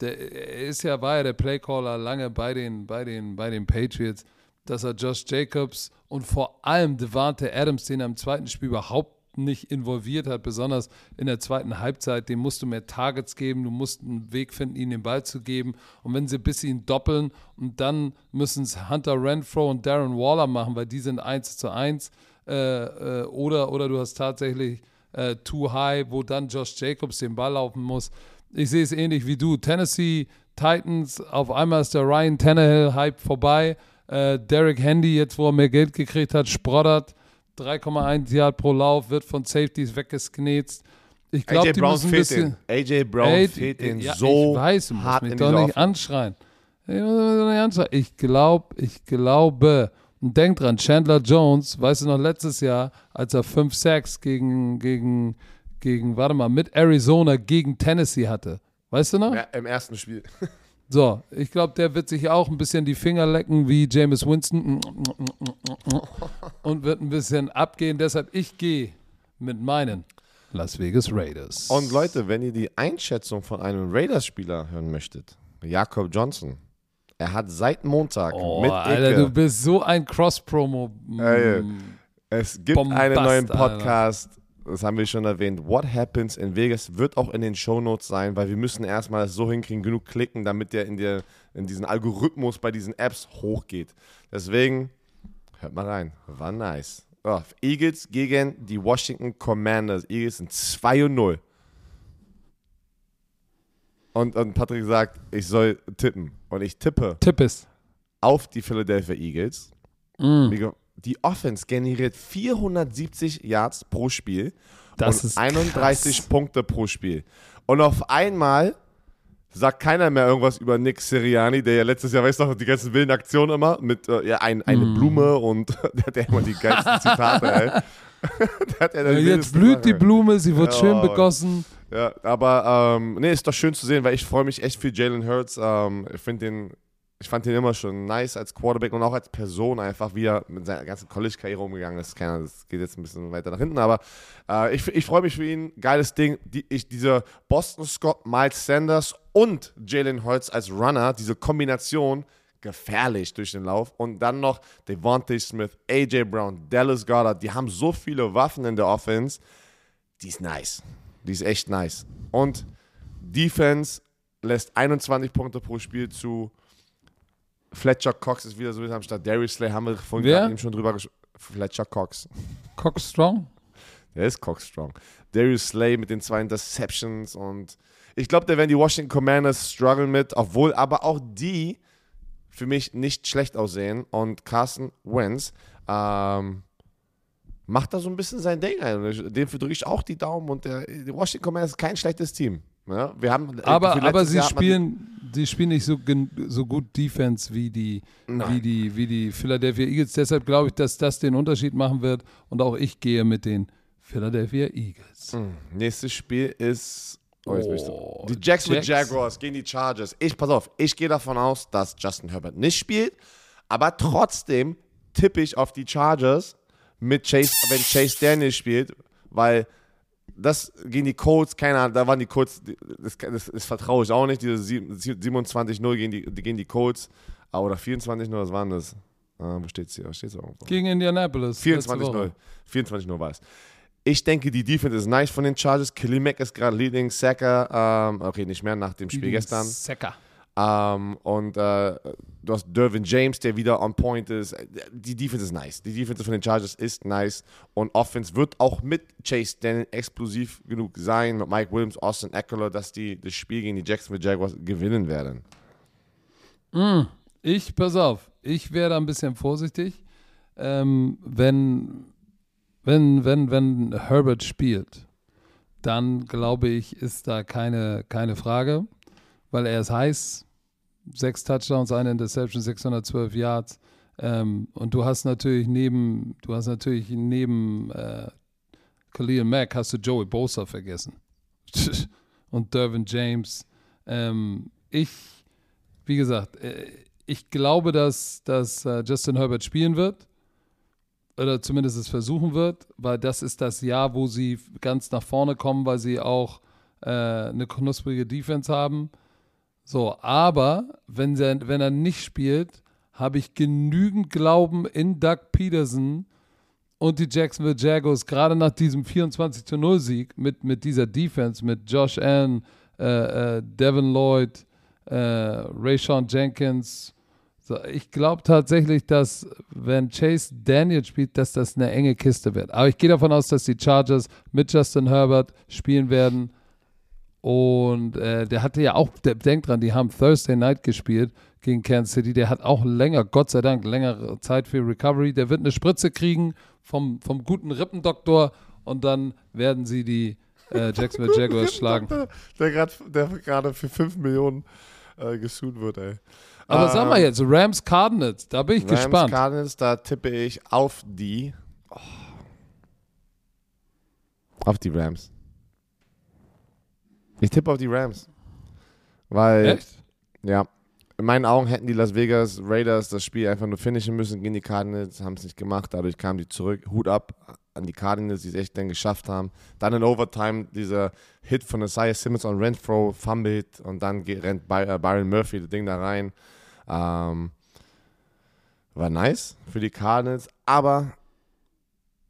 der er ist ja, war ja der Playcaller lange bei den, bei den, bei den Patriots, dass er Josh Jacobs und vor allem Devante Adams, den er im zweiten Spiel überhaupt nicht involviert hat, besonders in der zweiten Halbzeit, dem musst du mehr Targets geben, du musst einen Weg finden, ihnen den Ball zu geben. Und wenn sie bis ihn doppeln und dann müssen es Hunter Renfro und Darren Waller machen, weil die sind 1 zu 1 äh, äh, oder, oder du hast tatsächlich äh, Too High, wo dann Josh Jacobs den Ball laufen muss. Ich sehe es ähnlich wie du. Tennessee Titans, auf einmal ist der Ryan Tannehill-Hype vorbei. Äh, Derek Handy, jetzt wo er mehr Geld gekriegt hat, sproddert. 3,1 Yard pro Lauf, wird von Safeties weggesknetzt. Ich glaube, AJ Brown fehlt den. AJ Brown fehlt den ja, so ich weiß, du musst hart mich doch nicht anschreien. Ich, muss mich doch nicht anschreien. ich glaube, ich glaube, und denk dran, Chandler Jones, weißt du noch, letztes Jahr, als er 5 Sacks gegen, gegen, gegen, warte mal, mit Arizona gegen Tennessee hatte. Weißt du noch? Ja, Im ersten Spiel. So, ich glaube, der wird sich auch ein bisschen die Finger lecken wie James Winston und wird ein bisschen abgehen. Deshalb, ich gehe mit meinen Las Vegas Raiders. Und Leute, wenn ihr die Einschätzung von einem Raiders-Spieler hören möchtet, Jakob Johnson, er hat seit Montag oh, mit Alter, Icke, du bist so ein Cross-Promo. Ey, es gibt Bombast, einen neuen Alter. Podcast, das haben wir schon erwähnt, What Happens in Vegas, wird auch in den Shownotes sein, weil wir müssen erstmal so hinkriegen, genug klicken, damit der in, der in diesen Algorithmus bei diesen Apps hochgeht. Deswegen, hört mal rein, war nice. Oh, Eagles gegen die Washington Commanders. Eagles sind 2 und 0. Und, und Patrick sagt, ich soll tippen. Und ich tippe Tipp ist. auf die Philadelphia Eagles. Mm, Die Offense generiert 470 Yards pro Spiel das und ist 31 krass. Punkte pro Spiel. Und auf einmal sagt keiner mehr irgendwas über Nick Sirianni, der ja letztes Jahr, weißt du noch, die ganzen wilden Aktionen immer mit äh, ja, ein, eine Mm. Blume und der hat ja immer die geilsten Zitate, ey. ja Jetzt blüht die. Blume, sie wird Ja, schön begossen. Ja, aber ähm, nee, ist doch schön zu sehen, weil ich freue mich echt für Jalen Hurts. Ähm, ich finde den, ich fand den immer schon nice als Quarterback und auch als Person einfach, wie er mit seiner ganzen College-Karriere umgegangen ist. Keine Ahnung, das geht jetzt ein bisschen weiter nach hinten, aber äh, ich, ich freue mich für ihn. Geiles Ding. Die, ich, dieser Boston Scott, Miles Sanders und Jalen Hurts als Runner, diese Kombination, gefährlich durch den Lauf. Und dann noch Devontae Smith, AJ Brown, Dallas Goddard, die haben so viele Waffen in der Offense. Die ist nice. Die ist echt nice. Und Defense lässt 21 Punkte pro Spiel zu. Fletcher Cox ist wieder so am Start. Darius Slay haben wir vorhin Wer? eben schon drüber gesprochen. Fletcher Cox. Cox Strong. Der ist Cox strong. Darius Slay mit den zwei Interceptions und ich glaube, da werden die Washington Commanders strugglen mit, obwohl aber auch die für mich nicht schlecht aussehen und Carson Wentz ähm, macht da so ein bisschen sein Ding ein. Dem drücke ich auch die Daumen und der, die Washington Commanders ist kein schlechtes Team. Ja, wir haben, äh, Aber, aber sie Jahr spielen, sie spielen nicht so, so gut Defense wie die, Nein. wie, die, wie die Philadelphia Eagles. Deshalb glaube ich, dass das den Unterschied machen wird. Und auch ich gehe mit den Philadelphia Eagles. Hm, Nächstes Spiel ist oh, Oh, die Jacksonville Jacks. Jaguars gegen die Chargers. Ich, pass auf, ich gehe davon aus, dass Justin Herbert nicht spielt, aber trotzdem tippe ich auf die Chargers mit Chase, wenn Chase Daniel spielt, weil das gegen die Colts, keine Ahnung, da waren die Colts, das, das, das vertraue ich auch nicht, diese sieben- 27-0 gegen die, gegen die Colts, ah, oder 24-0, was waren das? Ah, wo steht's hier? Steht's irgendwo? Gegen Indianapolis. letzte 24-0. Woche. 24-0 war es. Ich denke, die Defense ist nice von den Chargers. Mack ist gerade Leading Sacker. Ähm, okay, nicht mehr nach dem Spiel Gegen gestern. Secker. Ähm, und äh, du hast Dervin James, der wieder on point ist. Die Defense ist nice. Die Defense von den Chargers ist nice. Und Offense wird auch mit Chase Daniel explosiv genug sein, mit Mike Williams, Austin Eckler, dass die das Spiel gegen die Jacksonville Jaguars gewinnen werden. Ich, pass auf, ich wäre da ein bisschen vorsichtig. Ähm, wenn, wenn, wenn, wenn Herbert spielt, dann glaube ich, ist da keine, keine Frage, weil er ist heiß. Sechs Touchdowns, eine Interception, 612 Yards. Ähm, und du hast natürlich neben, du hast natürlich neben äh, Khalil Mack hast du Joey Bosa vergessen. und Dervin James. Ähm, ich, wie gesagt, äh, ich glaube, dass, dass äh, Justin Herbert spielen wird. Oder zumindest es versuchen wird, weil das ist das Jahr, wo sie ganz nach vorne kommen, weil sie auch äh, eine knusprige Defense haben. So, aber wenn, sie, wenn er nicht spielt, habe ich genügend Glauben in Doug Peterson und die Jacksonville Jaguars, gerade nach diesem 24 zu 0 Sieg mit, mit dieser Defense, mit Josh Allen, äh, äh, Devin Lloyd, äh, Rayshon Jenkins. So, ich glaube tatsächlich, dass wenn Chase Daniel spielt, dass das eine enge Kiste wird. Aber ich gehe davon aus, dass die Chargers mit Justin Herbert spielen werden Und äh, der hatte ja auch, der, denkt dran, die haben Thursday Night gespielt gegen Kansas City. Der hat auch länger, Gott sei Dank, längere Zeit für Recovery. Der wird eine Spritze kriegen vom, vom guten Rippendoktor und dann werden sie die äh, Jacksonville Jaguars schlagen. Der gerade für 5 Millionen äh, gesucht wird, ey. Aber sag mal jetzt, Rams Cardinals, da bin ich Rams gespannt. Cardinals, da tippe ich auf die. Oh. Auf die Rams. Ich tippe auf die Rams. Weil. Echt? Ja. In meinen Augen hätten die Las Vegas Raiders das Spiel einfach nur finishen müssen gegen die Cardinals, haben es nicht gemacht, dadurch kamen die zurück. Hut ab an die Cardinals, die es echt dann geschafft haben. Dann in Overtime dieser Hit von Isaiah Simmons on Renfro, fumbled und dann rennt äh, Byron Murphy das Ding da rein. Ähm, war nice für die Cardinals, aber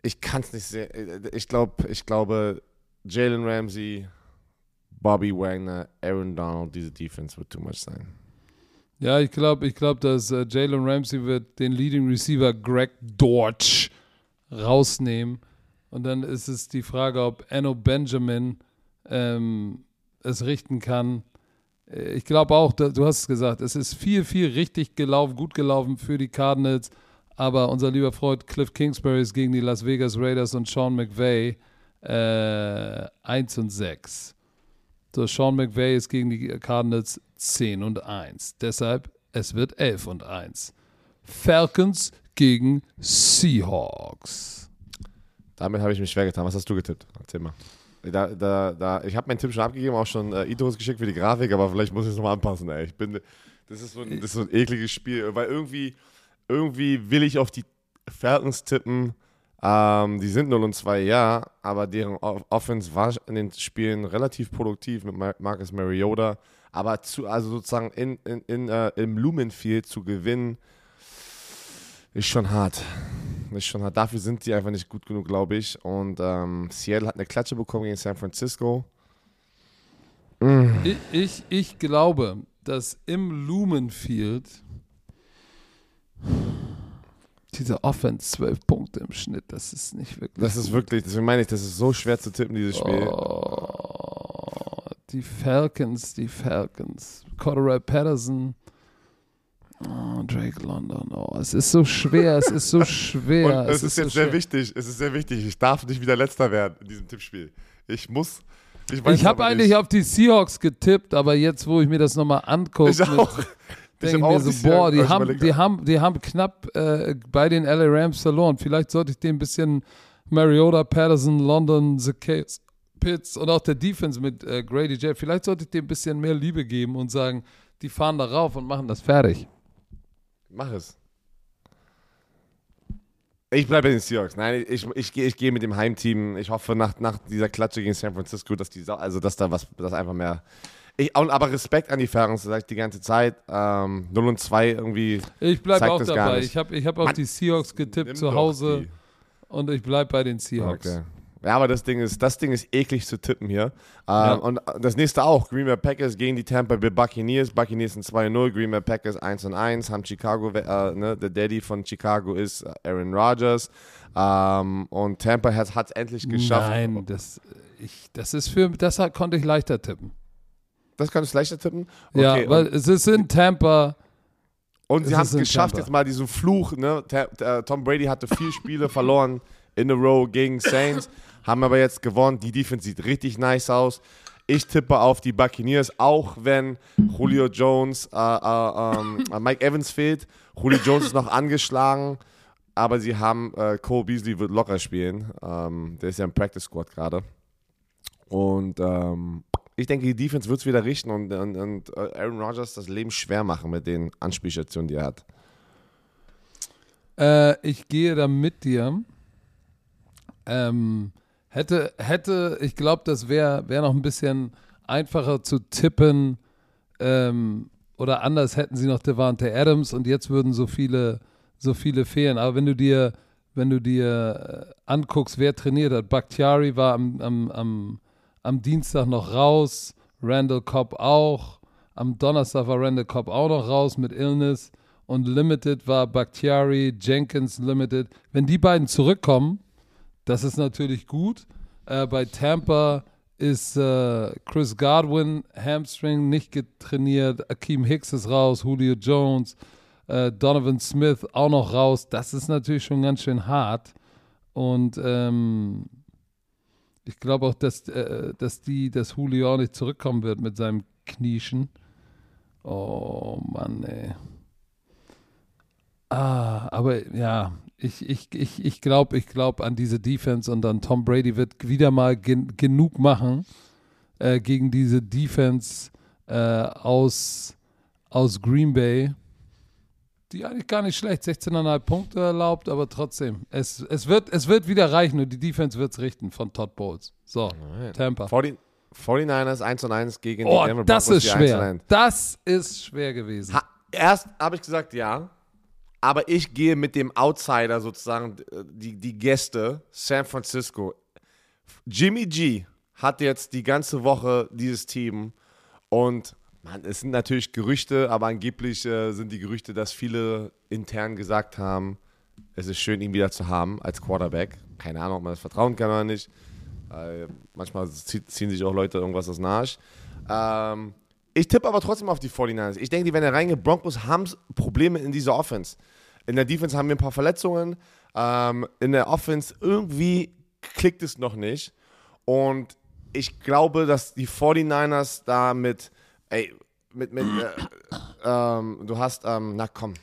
ich kann es nicht sehen. Ich glaube, ich glaube, Jalen Ramsey, Bobby Wagner, Aaron Donald, diese Defense wird too much sein. Ja, ich glaube, ich glaube, dass äh, Jalen Ramsey wird den Leading Receiver Greg Dortch rausnehmen. Und dann ist es die Frage, ob Enno Benjamin ähm, es richten kann. Äh, ich glaube auch, du hast es gesagt, es ist viel, viel richtig gelaufen, gut gelaufen für die Cardinals. Aber unser lieber Freund Cliff Kingsbury ist gegen die Las Vegas Raiders und Sean McVay äh, 1 und 6. So, Sean McVay ist gegen die Cardinals 10 und 1. Deshalb, es wird 11 und 1. Falcons gegen Seahawks. Damit habe ich mich schwer getan. Was hast du getippt? Erzähl mal. Da, da, da, ich habe meinen Tipp schon abgegeben, auch schon äh, Itos geschickt für die Grafik, aber vielleicht muss ich es nochmal anpassen. Ey. Ich bin, das, ist so ein, das ist so ein ekliges Spiel, weil irgendwie, irgendwie will ich auf die Falcons tippen. Ähm, die sind 0 und 2, ja, aber deren Offense war in den Spielen relativ produktiv mit Marcus Mariota. Aber zu, also sozusagen in, in, in, uh, im Lumenfield zu gewinnen, ist schon hart. Ist schon hart. Dafür sind die einfach nicht gut genug, glaube ich. Und ähm, Seattle hat eine Klatsche bekommen gegen San Francisco. Mm. Ich, ich, ich glaube, dass im Lumenfield diese Offense 12 Punkte im Schnitt, das ist nicht wirklich. Das ist gut. wirklich, deswegen meine ich, das ist so schwer zu tippen, dieses Spiel. Oh, die Falcons, die Falcons. Cordero Patterson Oh, Drake London. Oh, es ist so schwer, es ist so schwer. Es, es ist, ist, jetzt so sehr wichtig, es ist sehr wichtig. Ich darf nicht wieder Letzter werden in diesem Tippspiel. Ich muss. Ich, ich habe eigentlich nicht. auf die Seahawks getippt, aber jetzt, wo ich mir das nochmal angucke, ich auch. Denke ich mir so, die boah, die haben, die, haben, die haben knapp äh, bei den LA Rams verloren. Vielleicht sollte ich dem ein bisschen Mariota, Patterson, London, The Case, Pitts und auch der Defense mit äh, Grady J. Vielleicht sollte ich dem ein bisschen mehr Liebe geben und sagen, die fahren da rauf und machen das fertig. Mach es. Ich bleibe bei den Seahawks. Nein, ich, ich, ich gehe mit dem Heimteam. Ich hoffe nach, nach dieser Klatsche gegen San Francisco, dass die also dass da was, das einfach mehr. Ich, aber Respekt an die Falcons, das sage ich die ganze Zeit. Ähm, 0 und 2 irgendwie. Ich bleibe auch dabei. Ich habe ich hab auf die Seahawks getippt zu Hause und ich bleibe bei den Seahawks. Okay. Ja, aber das Ding ist, das Ding ist eklig zu tippen hier. Ähm, ja. Und das nächste auch. Green Bay Packers gegen die Tampa Bay Buccaneers. Buccaneers sind 2-0, Green Bay Packers 1-1. Haben Chicago, äh, ne, der Daddy von Chicago ist Aaron Rodgers. Ähm, und Tampa hat es endlich geschafft. Nein, das, ich, das ist für, das konnte ich leichter tippen. Das kannst du leichter tippen? Okay, ja, weil es ist in Tampa. Und sie haben es geschafft, Tampa. jetzt mal diesen Fluch. Ne? Tom Brady hatte vier Spiele verloren in a row gegen Saints haben aber jetzt gewonnen. Die Defense sieht richtig nice aus. Ich tippe auf die Buccaneers, auch wenn Julio Jones, äh, äh, äh, Mike Evans fehlt. Julio Jones ist noch angeschlagen, aber sie haben, äh, Cole Beasley wird locker spielen. Ähm, der ist ja im Practice Squad gerade. Und ähm, ich denke, die Defense wird es wieder richten und, und, und, Aaron Rodgers das Leben schwer machen mit den Anspielstationen, die er hat. Äh, ich gehe da mit dir. Ähm, Hätte, hätte, ich glaube, das wäre wär noch ein bisschen einfacher zu tippen. Ähm, oder anders hätten sie noch Devante Adams und jetzt würden so viele, so viele fehlen. Aber wenn du dir, wenn du dir äh, anguckst, wer trainiert hat, Bakhtiari war am, am, am, am Dienstag noch raus, Randall Cobb auch. Am Donnerstag war Randall Cobb auch noch raus mit Illness. Und Limited war Bakhtiari, Jenkins Limited. Wenn die beiden zurückkommen, das ist natürlich gut. Äh, bei Tampa ist äh, Chris Godwin, Hamstring, nicht getrainiert. Akeem Hicks ist raus, Julio Jones, äh, Donovan Smith auch noch raus. Das ist natürlich schon ganz schön hart. Und ähm, ich glaube auch, dass, äh, dass die, dass Julio nicht zurückkommen wird mit seinem Knieschen. Oh Mann, ey. Ah, aber ja, ich, ich, ich, ich glaube glaub an diese Defense und dann Tom Brady wird wieder mal gen genug machen äh, gegen diese Defense äh, aus, aus Green Bay, die eigentlich gar nicht schlecht, 16,5 Punkte erlaubt, aber trotzdem, es, es, wird, es wird wieder reichen und die Defense wird es richten von Todd Bowles. So, Alright. Tampa. 40, 49ers 1 und 1 gegen Oh, die Denver das Broncos, ist die 1 schwer. und 1. Das ist schwer gewesen. Ha, erst habe ich gesagt ja, aber ich gehe mit dem Outsider sozusagen, die, die Gäste, San Francisco. Jimmy G hat jetzt die ganze Woche dieses Team und man, es sind natürlich Gerüchte, aber angeblich äh, sind die Gerüchte, dass viele intern gesagt haben, es ist schön, ihn wieder zu haben als Quarterback. Keine Ahnung, ob man das vertrauen kann oder nicht. Äh, manchmal ziehen sich auch Leute irgendwas aus dem Arsch. Ähm, ich tippe aber trotzdem auf die 49ers. Ich denke, die werden da reingehen. Broncos haben Probleme in dieser Offense. In der Defense haben wir ein paar Verletzungen. Ähm, in der Offense irgendwie klickt es noch nicht. Und ich glaube, dass die 49ers da mit, ey, mit, mit, äh, ähm, du hast, ähm, na komm,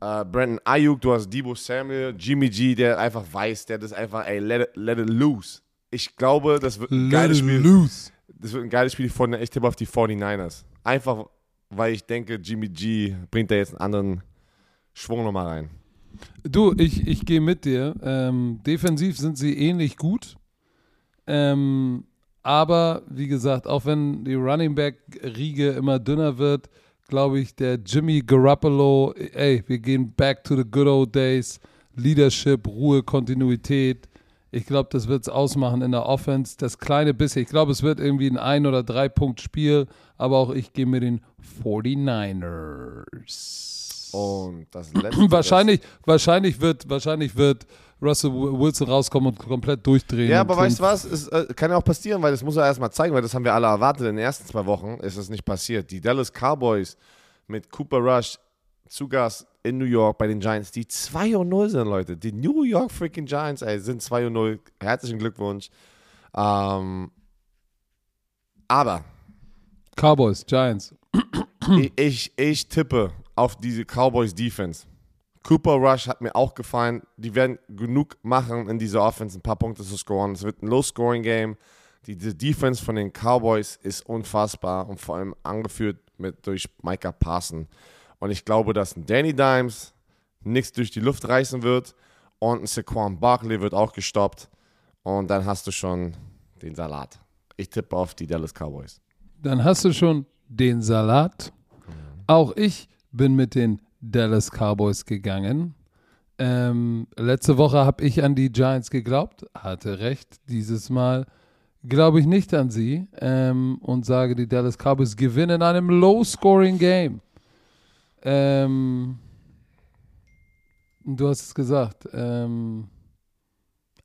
äh, Brandon Ayuk, du hast Debo Samuel, Jimmy G, der einfach weiß, der das einfach, ey, let it, let it loose. Ich glaube, das wird ein geiles Spiel. loose. Das wird ein geiles Spiel. Von, ich tippe auf die 49ers. Einfach, weil ich denke, Jimmy G bringt da jetzt einen anderen Schwung nochmal rein. Du, ich, ich gehe mit dir. Ähm, defensiv sind sie ähnlich gut. Ähm, aber wie gesagt, auch wenn die Running Back-Riege immer dünner wird, glaube ich, der Jimmy Garoppolo, ey, wir gehen back to the good old days. Leadership, Ruhe, Kontinuität. Ich glaube, das wird es ausmachen in der Offense. Das kleine bisschen. Ich glaube, es wird irgendwie ein Ein- oder Drei-Punkt-Spiel. Aber auch ich gehe mit den 49ers. Und das letzte. Wahrscheinlich, wahrscheinlich, wird, wahrscheinlich wird Russell Wilson rauskommen und komplett durchdrehen. Ja, aber weißt du was? Es äh, kann ja auch passieren, weil das muss er erstmal zeigen, weil das haben wir alle erwartet. In den ersten zwei Wochen ist es nicht passiert. Die Dallas Cowboys mit Cooper Rush zu Gast in New York bei den Giants, die 2 und 0 sind, Leute. Die New York freaking Giants, ey, sind 2 und 0. Herzlichen Glückwunsch. Ähm, aber Cowboys, Giants. ich, ich, ich tippe auf diese Cowboys Defense. Cooper Rush hat mir auch gefallen. Die werden genug machen in dieser Offense, ein paar Punkte zu scoren. Es wird ein Low-Scoring-Game. Die, die Defense von den Cowboys ist unfassbar und vor allem angeführt mit, durch Micah Parson. Und ich glaube, dass ein Danny Dimes nichts durch die Luft reißen wird und ein Saquon Barkley wird auch gestoppt. Und dann hast du schon den Salat. Ich tippe auf die Dallas Cowboys. Dann hast du schon den Salat. Auch ich bin mit den Dallas Cowboys gegangen. Ähm, letzte Woche habe ich an die Giants geglaubt, hatte recht. Dieses Mal glaube ich nicht an sie ähm, und sage, die Dallas Cowboys gewinnen in einem Low-Scoring-Game. Ähm, du hast es gesagt. Ähm,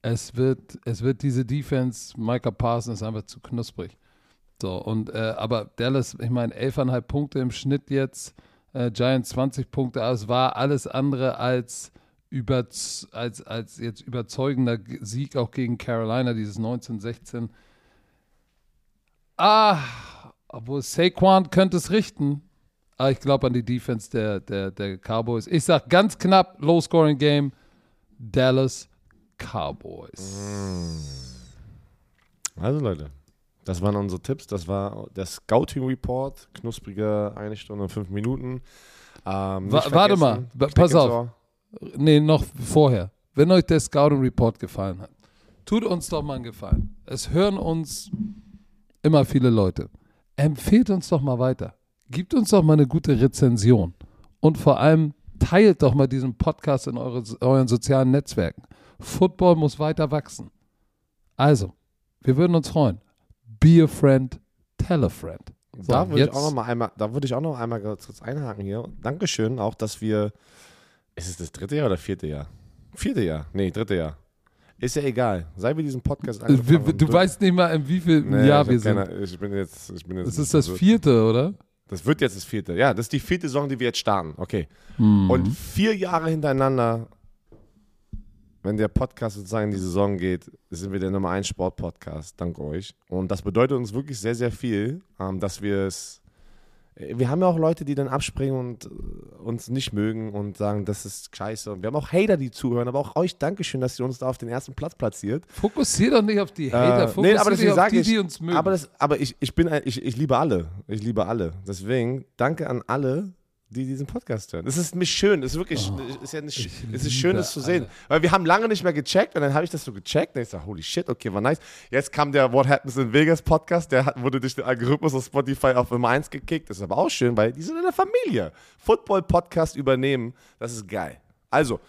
es wird, es wird diese Defense, Micah Parsons ist einfach zu knusprig. So, und äh, aber Dallas, ich meine, 11,5 Punkte im Schnitt jetzt, äh, Giants 20 Punkte, aber es war alles andere als, über, als, als jetzt überzeugender Sieg auch gegen Carolina, dieses 1916. Ah, obwohl Saquon könnte es richten. Aber ich glaube an die Defense der, der, der Cowboys. Ich sage ganz knapp, Low-Scoring-Game, Dallas Cowboys. Also Leute, das waren unsere Tipps. Das war der Scouting Report. Knusprige eine Stunde und fünf Minuten. Ähm, Wa- warte mal, Klick pass auf. Nee, noch vorher. Wenn euch der Scouting Report gefallen hat, tut uns doch mal einen Gefallen. Es hören uns immer viele Leute. Empfehlt uns doch mal weiter. Gibt uns doch mal eine gute Rezension. Und vor allem teilt doch mal diesen Podcast in eure, euren sozialen Netzwerken. Football muss weiter wachsen. Also, wir würden uns freuen. Be a friend, tell a friend. So, da würde ich auch noch mal einmal, da würde ich auch noch einmal kurz einhaken hier. Dankeschön auch, dass wir. Ist es das dritte Jahr oder vierte Jahr? Vierte Jahr. Nee, dritte Jahr. Ist ja egal. Seit wir diesen Podcast Wir, angefangen du haben, weißt nicht mal, in wie viel Nee, Jahr wir sind. keine- ich bin jetzt, ich bin jetzt. Das ist das vierte, oder? Das wird jetzt das vierte. Ja, das ist die vierte Saison, die wir jetzt starten. Okay. Mhm. Und vier Jahre hintereinander, wenn der Podcast sozusagen in die Saison geht, sind wir der Nummer 1 Sport-Podcast, dank euch. Und das bedeutet uns wirklich sehr, sehr viel, ähm, dass wir es. Wir haben ja auch Leute, die dann abspringen und äh, uns nicht mögen und sagen, das ist scheiße. Und wir haben auch Hater, die zuhören, aber auch euch Dankeschön, dass ihr uns da auf den ersten Platz platziert. Fokussier doch nicht auf die Hater, Äh, fokussier nee, aber deswegen auf die, ich, die uns mögen. aber, das, aber ich, ich bin ein, ich, ich liebe alle. Ich liebe alle. Deswegen danke an alle, die diesen Podcast hören. Es ist mich schön. Es ist wirklich, es ist ja ich es ist schön, das zu sehen. alle. Weil wir haben lange nicht mehr gecheckt und dann habe ich das so gecheckt und ich sage, holy shit, okay, war nice. Jetzt kam der What Happens in Vegas Podcast, der hat, wurde durch den Algorithmus auf Spotify auf Nummer 1 gekickt. Das ist aber auch schön, weil die sind in der Familie. Football-Podcast übernehmen, das ist geil. Also,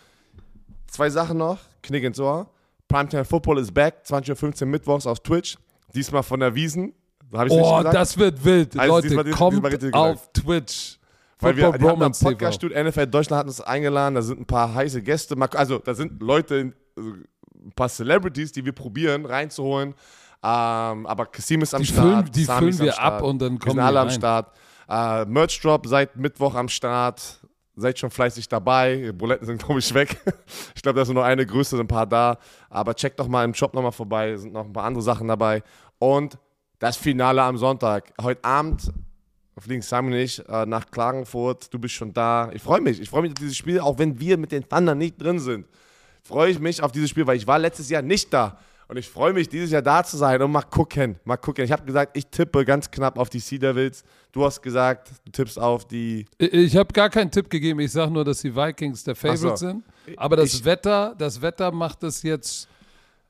zwei Sachen noch, Knick ins Ohr. Primetime Football ist back, 20.15 Uhr mittwochs auf Twitch. Diesmal von der Wiesen. Ich oh, das wird wild. Also Leute, diesmal- kommt diesmal auf Twitch. Weil wir die hatten am Bromance TV. Podcast-Studio NFL Deutschland hat uns eingeladen, da sind ein paar heiße Gäste, also da sind Leute, also ein paar Celebrities, die wir probieren reinzuholen. Ähm, aber Kasim ist am Die Start. füllen- die Sami füllen am wir Start. ab und dann wir kommen die alle am rein. Start. Äh, Merch Drop seit Mittwoch am Start. Seid schon fleißig dabei. Buletten sind, glaube ich, weg. ich glaube, da ist nur noch eine Größe, sind ein paar da. Aber checkt doch mal im Shop nochmal vorbei. Es sind noch ein paar andere Sachen dabei. Und das Finale am Sonntag. Heute Abend fliegen Simon und ich äh, nach Klagenfurt. Du bist schon da. Ich freue mich. Ich freue mich auf dieses Spiel, auch wenn wir mit den Thunder nicht drin sind. Freue ich mich auf dieses Spiel, weil ich war letztes Jahr nicht da. Und ich freue mich, dieses Jahr da zu sein und mal gucken. Mal gucken. Ich habe gesagt, ich tippe ganz knapp auf die Sea Devils. Du hast gesagt, du tippst auf die. Ich- Ich habe gar keinen Tipp gegeben. Ich sage nur, dass die Vikings der Favorite so. sind. Aber das Ich- Wetter, das Wetter macht es jetzt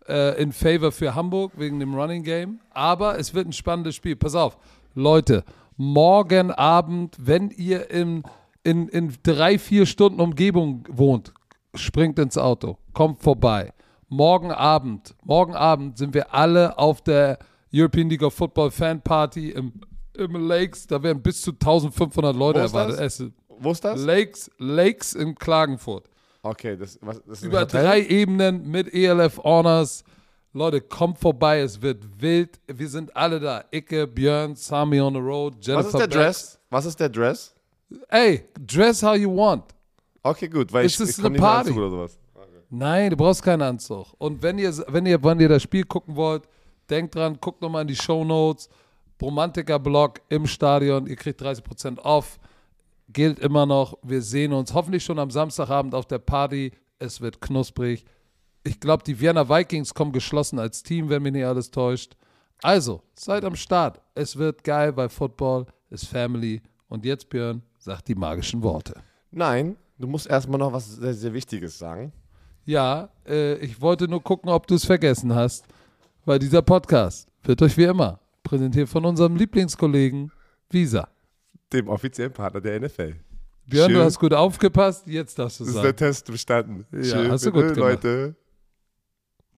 äh, in Favor für Hamburg wegen dem Running Game. Aber es wird ein spannendes Spiel. Pass auf, Leute, morgen Abend, wenn ihr in, in, in drei, vier Stunden Umgebung wohnt, springt ins Auto, kommt vorbei. Morgen Abend, morgen Abend sind wir alle auf der European League of Football Fan Party im, im Lakes. Da werden bis zu 1500 Leute erwartet. das? Wo ist das? Lakes, Lakes in Klagenfurt. Okay, das, was, das Über drei Ebenen mit ELF Honors. Leute, kommt vorbei, es wird wild. Wir sind alle da. Icke, Björn, Sami on the road, Jennifer Was ist der Beck. Dress? Was ist der Dress? Ey, dress how you want. Okay, gut, weil ich, ist ich komm eine Party. Anzug oder sowas. Nein, du brauchst keinen Anzug. Und wenn ihr, wenn ihr, wenn ihr das Spiel gucken wollt, denkt dran, guckt nochmal in die Show Notes. Bromantiker-Blog im Stadion. Ihr kriegt 30% off. Gilt immer noch. Wir sehen uns hoffentlich schon am Samstagabend auf der Party. Es wird knusprig. Ich glaube, die Vienna Vikings kommen geschlossen als Team, wenn mich nicht alles täuscht. Also, seid am Start. Es wird geil, weil Football ist Family. Und jetzt, Björn, sagt die magischen Worte. Nein, du musst erstmal noch was sehr, sehr Wichtiges sagen. Ja, äh, ich wollte nur gucken, ob du es vergessen hast, weil dieser Podcast wird euch wie immer präsentiert von unserem Lieblingskollegen Visa. Dem offiziellen Partner der NFL. Björn, du Schön. hast gut aufgepasst, jetzt darfst du Das ist sagen. der Test bestanden. Ja, hast du gut gemacht. Leute.